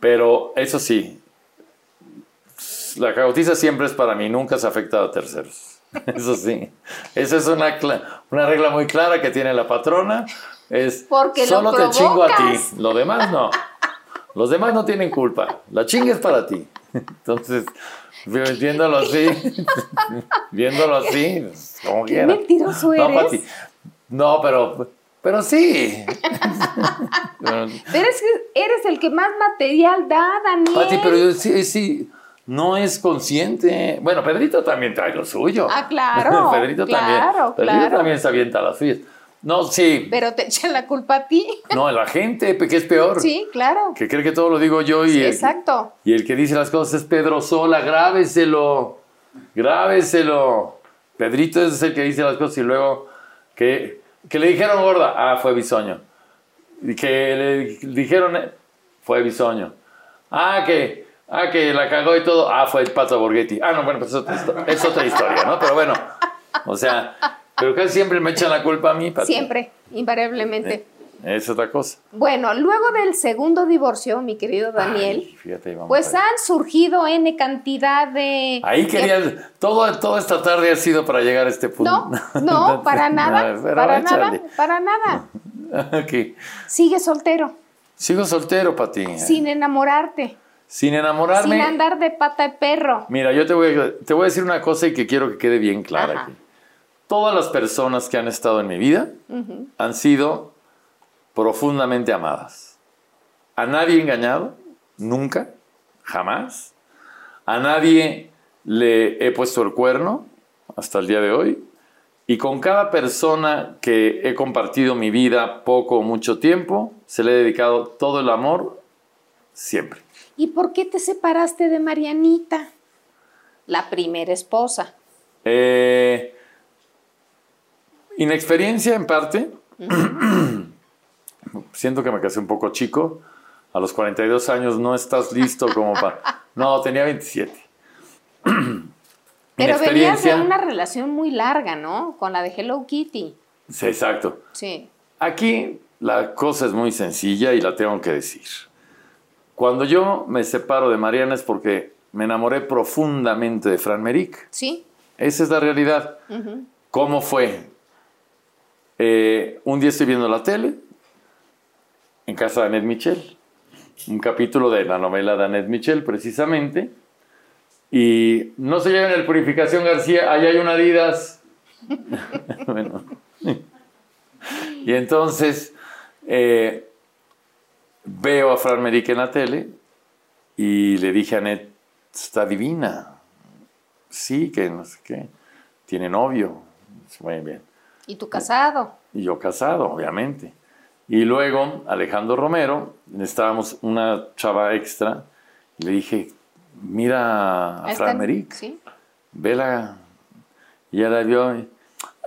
S2: Pero eso sí, la cagotiza siempre es para mí, nunca se afecta a terceros. <laughs> Eso sí, esa es una, una regla muy clara que tiene la patrona. Es
S1: porque
S2: solo te chingo a ti, lo demás no. Los demás no tienen culpa, la chinga es para ti. Entonces, viéndolo así, <laughs> viéndolo así, como
S1: Qué mentiroso eres.
S2: No, pero pero sí. <laughs>
S1: pero es que eres el que más material da, Daniel.
S2: Pati, pero yo sí, sí, no es consciente. Bueno, Pedrito también trae lo suyo.
S1: Ah, claro. <laughs>
S2: Pedrito también. Pedrito también se avienta las suyas. No, sí.
S1: Pero te echan la culpa a ti.
S2: No, a la gente, que es peor.
S1: Sí, claro.
S2: Que cree que todo lo digo yo y. Sí,
S1: exacto.
S2: Y el que dice las cosas es Pedro Sola, grábeselo. Grábeselo. Pedrito es el que dice las cosas y luego que que le dijeron gorda, ah, fue bisoño. Y que le dijeron, eh, fue bisoño. Ah, que, ah, que la cagó y todo, ah, fue el pato Borghetti. Ah, no, bueno, pues es otra, historia, ¿no? Pero bueno, o sea, pero casi siempre me echan la culpa a mí.
S1: Siempre, invariablemente. Eh,
S2: es otra cosa.
S1: Bueno, luego del segundo divorcio, mi querido Daniel, pues han surgido N cantidad de...
S2: Ahí quería, todo, toda esta tarde ha sido para llegar a este punto.
S1: No, <laughs> no, para nada, para nada, para <laughs> nada.
S2: ok.
S1: Sigue soltero.
S2: Sigo soltero, Pati.
S1: Sin enamorarte.
S2: Sin enamorarme.
S1: Sin andar de pata de perro.
S2: Mira, yo te voy, a, te voy a decir una cosa y que quiero que quede bien clara aquí. Todas las personas que han estado en mi vida han sido profundamente amadas. A nadie engañado, nunca, jamás. A nadie le he puesto el cuerno hasta el día de hoy. Y con cada persona que he compartido mi vida poco o mucho tiempo, se le he dedicado todo el amor siempre.
S1: ¿Y por qué te separaste de Marianita, la primera esposa?
S2: Eh, inexperiencia en parte. <clears throat> siento que me casé un poco chico. A los 42 años no estás listo como para... No, tenía 27. <clears throat>
S1: Pero venías de una relación muy larga, ¿no? Con la de Hello Kitty.
S2: Sí, exacto.
S1: Sí.
S2: Aquí la cosa es muy sencilla y la tengo que decir. Cuando yo me separo de Mariana es porque me enamoré profundamente de Fran Merrick.
S1: Sí.
S2: Esa es la realidad. ¿Cómo fue? Eh, un día estoy viendo la tele, en casa de Annette Michel. Un capítulo de la novela de Annette Michel, precisamente. Y no se lleven el Purificación García, ahí hay una Adidas. <laughs> bueno. y entonces eh, veo a Fran Merique en la tele y le dije a Annette, está divina. Sí, que no sé qué. Tiene novio. Muy bien.
S1: ¿Y tú casado?
S2: Y yo casado, obviamente. Y luego Alejandro Romero, necesitábamos una chava extra, le dije, mira a Fran Meric,
S1: ¿sí?
S2: vela. Y ella la vio,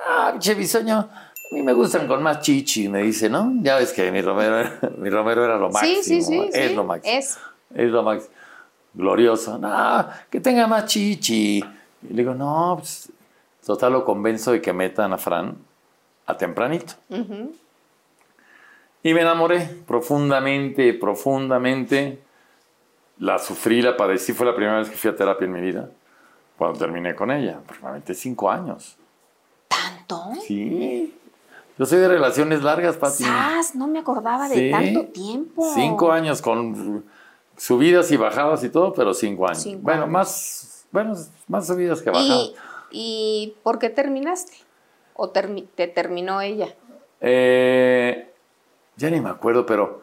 S2: ah, che bisoño, A mí me gustan con más chichi, me dice, ¿no? Ya ves que mi Romero, era- mi Romero era lo máximo.
S1: Sí, sí, sí.
S2: Es
S1: sí,
S2: lo máximo.
S1: Es.
S2: Es lo máximo. Glorioso. No, que tenga más chichi. Y le digo, no, pues, total lo convenzo de que metan a Fran a tempranito. Y me enamoré profundamente, profundamente. La sufrí, la padecí. Fue la primera vez que fui a terapia en mi vida. Cuando terminé con ella. Aproximadamente cinco años.
S1: ¿Tanto?
S2: Sí. Yo soy de relaciones largas, Pati.
S1: ¡Sas! No me acordaba de tanto tiempo.
S2: Cinco años con subidas y bajadas y todo, pero cinco años.
S1: Cinco
S2: bueno,
S1: años.
S2: más bueno, más subidas que bajadas.
S1: ¿Y, ¿Y por qué terminaste? ¿O termi- te terminó ella?
S2: Eh, ya ni me acuerdo, pero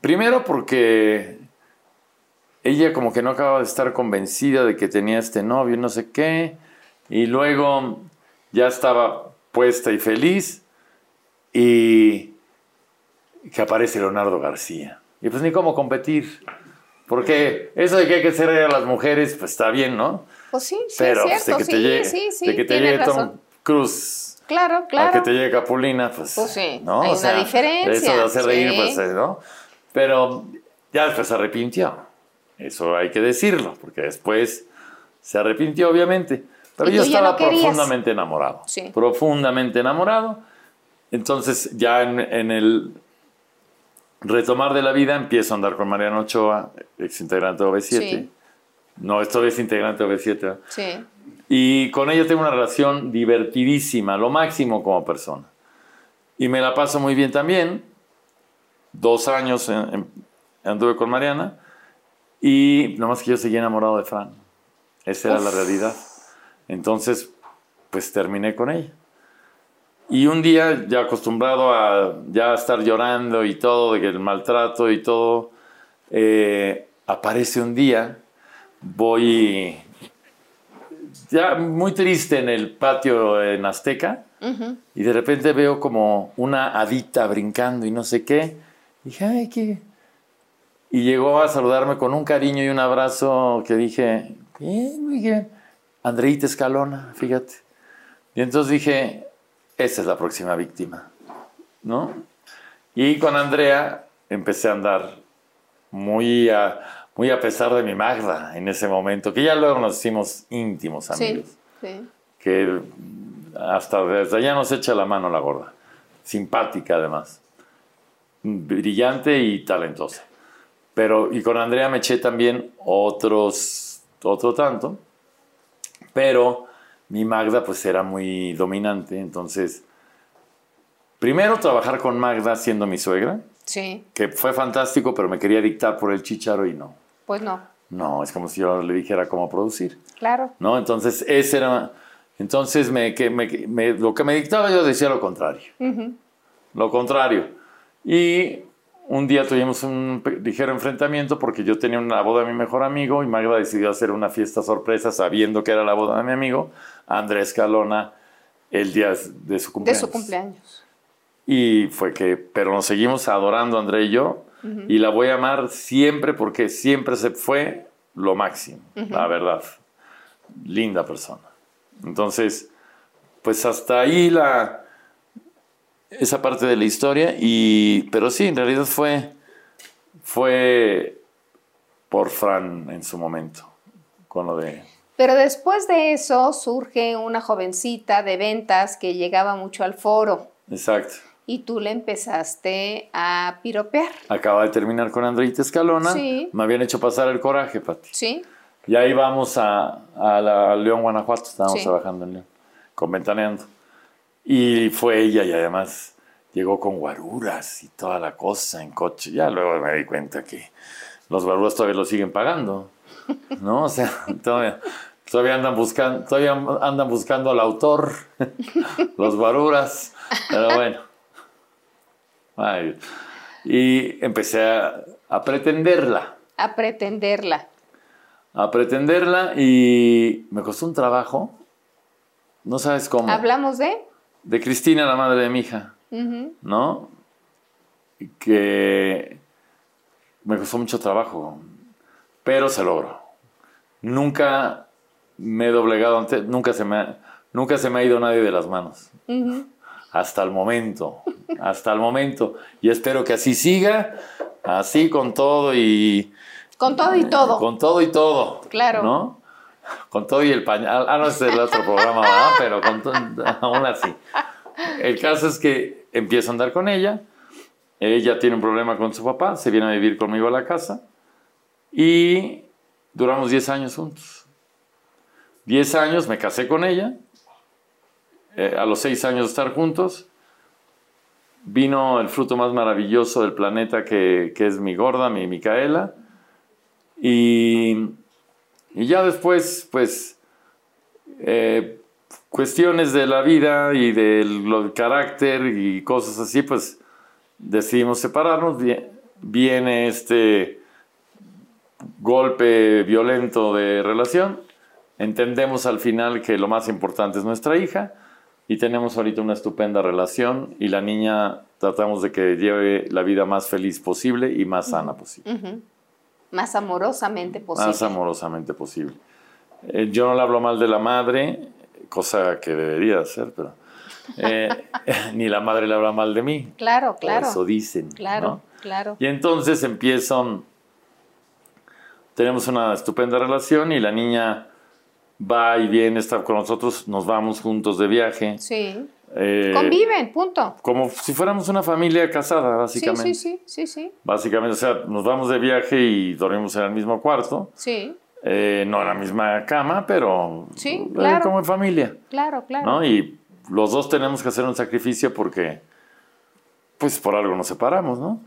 S2: primero porque ella como que no acababa de estar convencida de que tenía este novio, no sé qué, y luego ya estaba puesta y feliz y que aparece Leonardo García. Y pues ni cómo competir. Porque eso de que hay que ser a las mujeres, pues está bien, ¿no?
S1: Pues sí, sí,
S2: Pero
S1: es
S2: pues,
S1: cierto.
S2: de que
S1: sí,
S2: te llegue,
S1: sí, sí,
S2: de que te llegue Tom. Cruz
S1: Claro,
S2: a
S1: claro.
S2: que te llegue Capulina, pues.
S1: Pues sí,
S2: ¿no?
S1: hay una diferencia,
S2: Eso de hacer reír, pues, eh, ¿no? Pero ya después se arrepintió. Eso hay que decirlo, porque después se arrepintió, obviamente. Pero yo estaba
S1: no
S2: profundamente enamorado.
S1: Sí.
S2: Profundamente enamorado. Entonces, ya en, en el retomar de la vida, empiezo a andar con Mariano Ochoa, ex integrante de OV7.
S1: Sí.
S2: No, esto es integrante de OV7.
S1: Sí.
S2: Y con ella tengo una relación divertidísima, lo máximo como persona. Y me la paso muy bien también. Dos años en- en- anduve con Mariana. Y nomás que yo seguía enamorado de Fran. Esa era la realidad. Entonces, pues terminé con ella. Y un día, ya acostumbrado a ya estar llorando y todo, de que el maltrato y todo, eh, aparece un día, voy ya muy triste en el patio en Azteca y de repente veo como una hadita brincando y no sé qué. Y dije, ay, qué. Y llegó a saludarme con un cariño y un abrazo que dije, bien, muy bien. Andreita Escalona, fíjate. Y entonces dije, esa es la próxima víctima, ¿no? Y con Andrea empecé a andar muy a, muy a pesar de mi Magda en ese momento, que ya luego nos hicimos íntimos amigos
S1: Sí. Sí.
S2: que hasta desde allá nos echa la mano la gorda. Simpática además. Brillante y talentosa. Pero, y con Andrea me eché también otros, otro tanto. Pero mi Magda pues era muy dominante. Entonces, primero trabajar con Magda siendo mi suegra,
S1: Sí.
S2: que fue fantástico, pero me quería dictar por el chicharo y no.
S1: Pues no.
S2: No, es como si yo le dijera cómo producir.
S1: Claro.
S2: ¿no? Entonces, ese era... Entonces, me, que, me, me- lo que me dictaba yo decía lo contrario. Lo contrario. Y un día tuvimos un ligero enfrentamiento porque yo tenía una boda de mi mejor amigo y Magda decidió hacer una fiesta sorpresa sabiendo que era la boda de mi amigo, Andrés Calona, el día de su
S1: De
S2: cumpleaños.
S1: su cumpleaños.
S2: Y fue que, pero nos seguimos adorando André y yo, y la voy a amar siempre porque siempre se fue lo máximo, la verdad. Linda persona. Entonces, pues hasta ahí la esa parte de la historia y pero sí, en realidad fue fue por Fran en su momento con lo de
S1: Pero después de eso surge una jovencita de ventas que llegaba mucho al foro
S2: exacto.
S1: Y tú le empezaste a piropear.
S2: Acaba de terminar con Andreita Escalona.
S1: Sí.
S2: Me habían hecho pasar el coraje, Pati.
S1: ¿Sí?
S2: Y ahí vamos a, a la- a León, Guanajuato, estábamos
S1: Sí.
S2: trabajando en León, con Ventaneando. Y fue ella y además llegó con guaruras y toda la cosa en coche. Ya luego me di cuenta que los guaruras todavía lo siguen pagando, ¿no? O sea, <laughs> todavía, todavía andan buscando, todavía andan buscando al autor, <laughs> los guaruras, pero bueno. Ay, y empecé a, a pretenderla
S1: A pretenderla.
S2: a pretenderla y me costó un trabajo. No sabes cómo.
S1: Hablamos de...
S2: De Cristina, la madre de mi hija. ¿no? Que me costó mucho trabajo, pero se logró. Nunca me he doblegado ante, nunca se me ha- nunca se me ha ido nadie de las manos. Hasta el momento, hasta el momento. Y espero que así siga, así con todo y...
S1: Con todo y todo.
S2: Con todo y todo.
S1: Claro.
S2: ¿No? Con todo y el pañal. Ah, no, es el otro programa, ¿verdad? Pero con todo, aún así. El caso es que empiezo a andar con ella. Ella tiene un problema con su papá, se viene a vivir conmigo a la casa. Y duramos 10 años juntos. 10 años, me casé con ella. Eh, a los 6 años de estar juntos, vino el fruto más maravilloso del planeta que, que es mi gorda, mi Micaela. Y, y ya después, pues, eh, cuestiones de la vida y del carácter y cosas así, pues decidimos separarnos. Viene este golpe violento de relación. Entendemos al final que lo más importante es nuestra hija y tenemos ahorita una estupenda relación y la niña tratamos de que lleve la vida más feliz posible y más sana posible.
S1: Más amorosamente posible.
S2: Más amorosamente posible. Eh, yo no le hablo mal de la madre, cosa que debería hacer, pero eh, <laughs> <laughs> ni la madre le habla mal de mí.
S1: Claro, claro.
S2: eso dicen.
S1: Claro, claro.
S2: Y entonces empiezan, tenemos una estupenda relación y la niña va y viene, está con nosotros, nos vamos juntos de viaje.
S1: Sí. Eh, Conviven, punto.
S2: Como si fuéramos una familia casada, básicamente.
S1: Sí, sí, sí, sí, sí.
S2: Básicamente, o sea, nos vamos de viaje y dormimos en el mismo cuarto.
S1: Sí.
S2: Eh, no en la misma cama, pero
S1: sí,
S2: eh,
S1: claro.
S2: como en familia.
S1: Claro, claro.
S2: ¿no? Y los dos tenemos que hacer un sacrificio porque, pues por algo nos separamos, ¿no?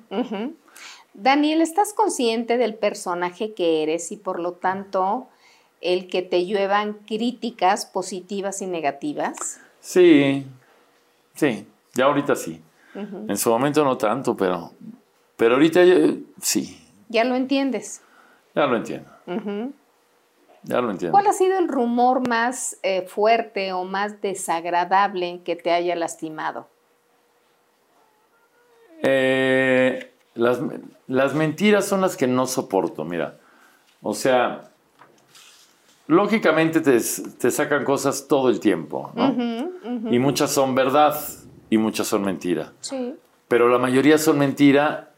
S1: Daniel, ¿estás consciente del personaje que eres y por lo tanto el que te lluevan críticas positivas y negativas?
S2: Sí, sí, ya ahorita sí. En su momento no tanto, pero, pero ahorita sí.
S1: ¿Ya lo entiendes?
S2: Ya lo entiendo. Ya lo entiendo.
S1: ¿Cuál ha sido el rumor más eh, fuerte o más desagradable que te haya lastimado?
S2: Eh, las, las mentiras son las que no soporto, mira. O sea, lógicamente te, sacan cosas todo el tiempo, ¿no? Y muchas son verdad y muchas son mentira.
S1: Sí.
S2: Pero la mayoría son mentira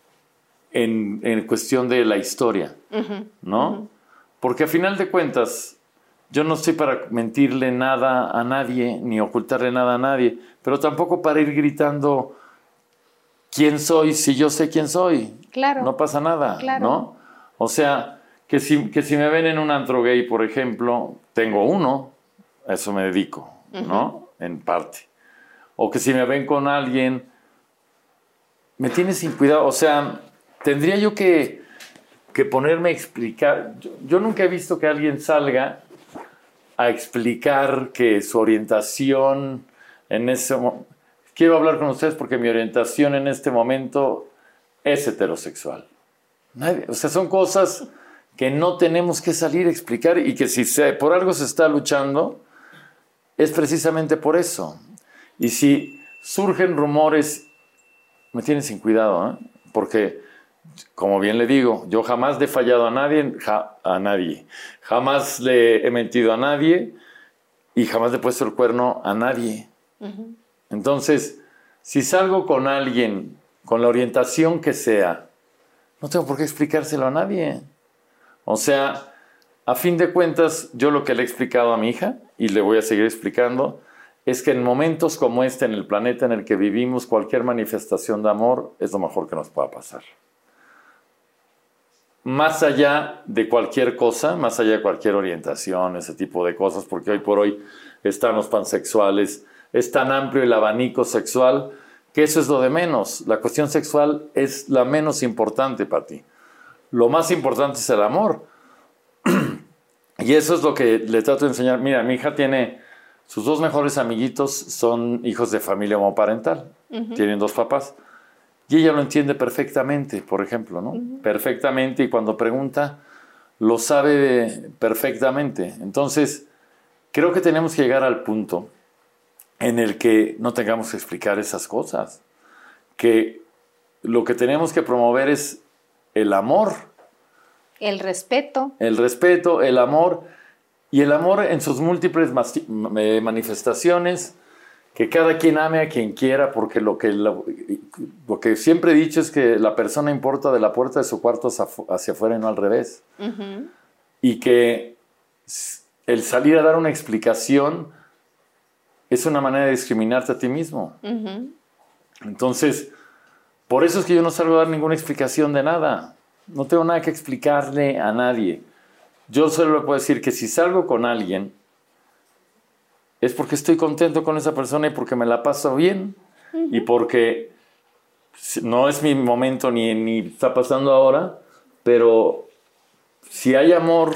S2: en, en cuestión de la historia, ¿no? Porque a final de cuentas, yo no estoy para mentirle nada a nadie, ni ocultarle nada a nadie, pero tampoco para ir gritando quién soy si yo sé quién soy.
S1: Claro.
S2: No pasa nada,
S1: claro.
S2: ¿no? O sea, que si, que si me ven en un antro gay, por ejemplo, tengo uno, a eso me dedico, ¿no? En parte. O que si me ven con alguien, me tiene sin cuidado. O sea, tendría yo que, que ponerme a explicar. Yo, nunca he visto que alguien salga a explicar que su orientación en ese momento... Quiero hablar con ustedes porque mi orientación en este momento es heterosexual. o sea, son cosas que no tenemos que salir a explicar y que si por algo se está luchando, es precisamente por eso. Y si surgen rumores, me tienen sin cuidado, ¿eh? porque, como bien le digo, yo jamás le he fallado a nadie, a nadie, jamás le he mentido a nadie y jamás le he puesto el cuerno a nadie. Entonces, si salgo con alguien con la orientación que sea, no tengo por qué explicárselo a nadie. O sea, a fin de cuentas, yo lo que le he explicado a mi hija, y le voy a seguir explicando, es que en momentos como este, en el planeta en el que vivimos, cualquier manifestación de amor es lo mejor que nos pueda pasar. Más allá de cualquier cosa, más allá de cualquier orientación, ese tipo de cosas, porque hoy por hoy están los pansexuales, es tan amplio el abanico sexual que eso es lo de menos. La cuestión sexual es la menos importante para ti lo más importante es el amor. y eso es lo que le trato de enseñar. Mira, mi hija tiene, sus dos mejores amiguitos son hijos de familia homoparental, tienen dos papás. Y ella lo entiende perfectamente, por ejemplo, ¿no? Perfectamente y cuando pregunta, lo sabe perfectamente. Entonces, creo que tenemos que llegar al punto en el que no tengamos que explicar esas cosas. Que lo que tenemos que promover es el amor.
S1: El respeto.
S2: El respeto, el amor Y el amor en sus múltiples eh, manifestaciones, que cada quien ame a quien quiera, porque lo que, lo, lo que siempre he dicho es que la persona importa de la puerta de su cuarto hacia, afu- hacia afuera y no al revés. Y que el salir a dar una explicación es una manera de discriminarte a ti mismo. Entonces, por eso es que yo no salgo a dar ninguna explicación de nada. No tengo nada que explicarle a nadie. Yo solo le puedo decir que si salgo con alguien, es porque estoy contento con esa persona y porque me la paso bien. Y porque no es mi momento ni, ni está pasando ahora, pero si hay amor,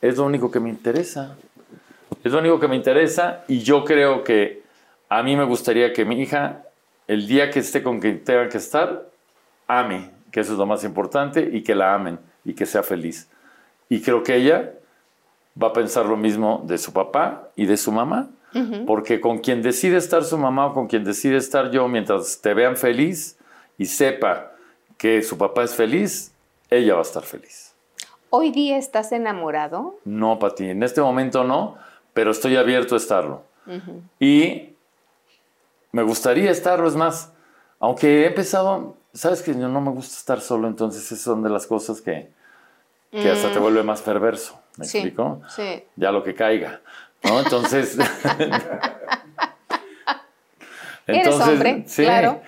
S2: es lo único que me interesa. Es lo único que me interesa y yo creo que a mí me gustaría que mi hija, el día que esté con quien tenga que estar, ame, que eso es lo más importante, y que la amen y que sea feliz. Y creo que ella va a pensar lo mismo de su papá y de su mamá, porque con quien decide estar su mamá o con quien decide estar yo, mientras te vean feliz y sepa que su papá es feliz, ella va a estar feliz.
S1: ¿Hoy día estás enamorado?
S2: No, Pati, en este momento no, pero estoy abierto a estarlo. Y me gustaría estarlo, es más, aunque he empezado, sabes que yo no me gusta estar solo, entonces esas son de las cosas que, que hasta te vuelve más perverso. ¿Me
S1: Sí,
S2: explico?
S1: sí.
S2: Ya lo que caiga. ¿no? Entonces. <laughs>
S1: Eres hombre, claro.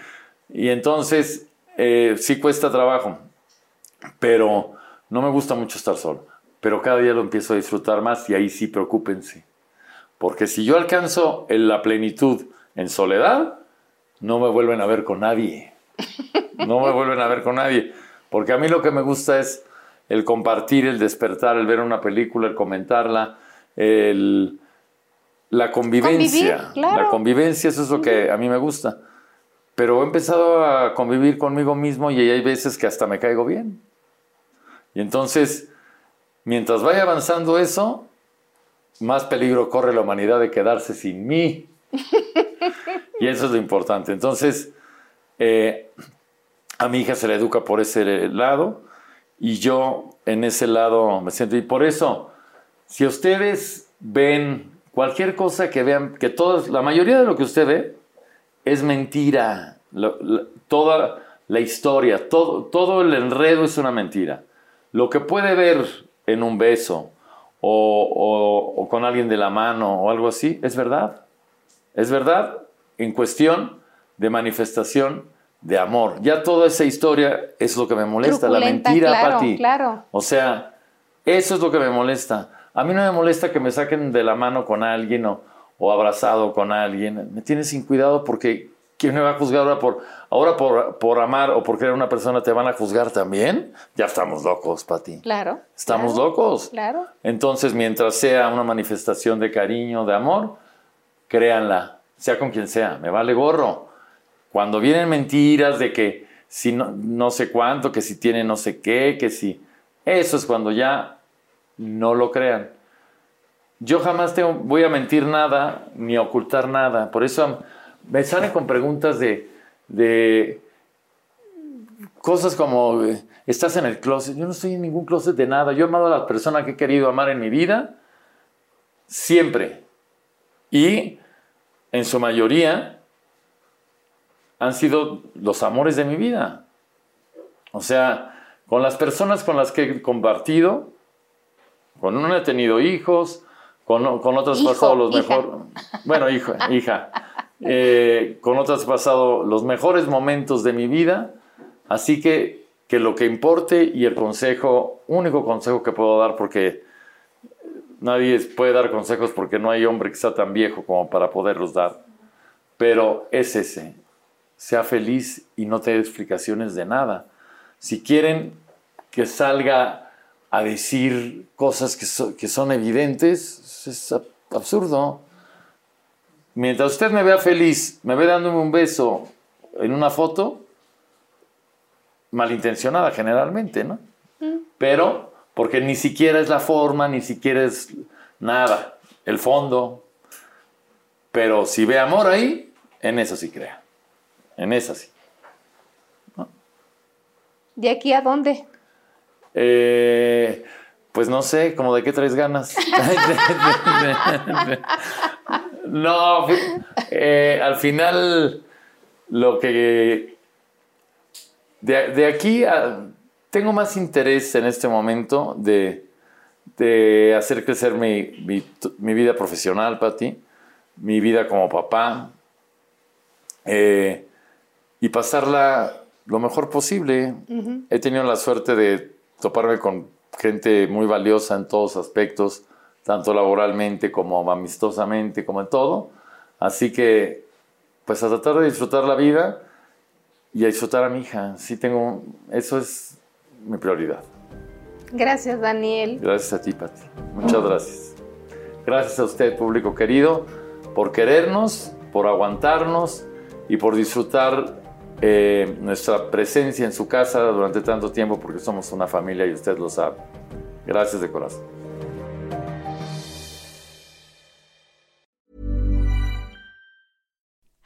S2: Y entonces, eh, sí cuesta trabajo, pero no me gusta mucho estar solo. Pero cada día lo empiezo a disfrutar más y ahí sí preocúpense. Porque si yo alcanzo en la plenitud en soledad, no me vuelven a ver con nadie. No me vuelven a ver con nadie. Porque a mí lo que me gusta es el compartir, el despertar, el ver una película, el comentarla, el, la convivencia.
S1: Convivir, claro.
S2: La convivencia, eso es lo que a mí me gusta. Pero he empezado a convivir conmigo mismo y hay veces que hasta me caigo bien. Y entonces, mientras vaya avanzando eso, más peligro corre la humanidad de quedarse sin mí. Y eso es lo importante. Entonces, eh, a mi hija se le educa por ese lado y yo en ese lado me siento. Y por eso, si ustedes ven cualquier cosa que vean, que todas, la mayoría de lo que usted ve es mentira. Toda la historia, todo, todo el enredo es una mentira. Lo que puede ver en un beso o con alguien de la mano o algo así, es verdad. Es verdad en cuestión de manifestación de amor. Ya toda esa historia es lo que me molesta, la mentira,
S1: claro,
S2: Pati.
S1: claro.
S2: O sea, eso es lo que me molesta. A mí no me molesta que me saquen de la mano con alguien o, o abrazado con alguien. Me tiene sin cuidado porque ¿quién me va a juzgar ahora por, ahora por, por amar o por querer a una persona te van a juzgar también? Ya estamos locos, Pati.
S1: Claro.
S2: Estamos
S1: claro,
S2: locos.
S1: Claro.
S2: Entonces, mientras sea una manifestación de cariño, de amor, créanla, sea con quien sea, me vale gorro. Cuando vienen mentiras de que si no, no sé cuánto, que si tiene no sé qué, que si... Eso es cuando ya no lo crean. Yo jamás voy a mentir nada ni a ocultar nada. Por eso me salen con preguntas de, de cosas como, eh, estás en el closet. Yo no estoy en ningún closet de nada. Yo he amado a la persona que he querido amar en mi vida siempre. Y en su mayoría han sido los amores de mi vida. O sea, con las personas con las que he compartido, con una he tenido hijos, con, con otras he pasado los mejores. Bueno, hijo, hija. Eh, con otras he pasado los mejores momentos de mi vida. Así que, que lo que importe y el consejo, único consejo que puedo dar, porque nadie puede dar consejos porque no hay hombre que sea tan viejo como para poderlos dar. Pero es ese. Sea feliz y no te dé explicaciones de nada. Si quieren que salga a decir cosas que, so- que son evidentes, es ab- absurdo. Mientras usted me vea feliz, me ve dándome un beso en una foto, malintencionada generalmente, ¿no? Pero porque ni siquiera es la forma, ni siquiera es nada, el fondo. Pero si ve amor ahí, en eso sí crea. En esa sí.
S1: ¿De aquí a dónde?
S2: Eh, Pues no sé, como de qué traes ganas. <laughs> no, eh, al final lo que de, aquí tengo más interés en este momento de, hacer crecer mi, vida profesional, Pati, mi vida como papá, eh, y pasarla lo mejor posible. He tenido la suerte de toparme con gente muy valiosa en todos aspectos, tanto laboralmente como amistosamente, como en todo. Así que, pues a tratar de disfrutar la vida y a disfrutar a mi hija. Sí tengo, eso es mi prioridad.
S1: Gracias, Daniel.
S2: Gracias a ti, Pati. Muchas gracias. Gracias a usted, público querido, por querernos, por aguantarnos y por disfrutar eh, nuestra presencia en su casa durante tanto tiempo, porque somos una familia y usted lo sabe. Gracias de corazón.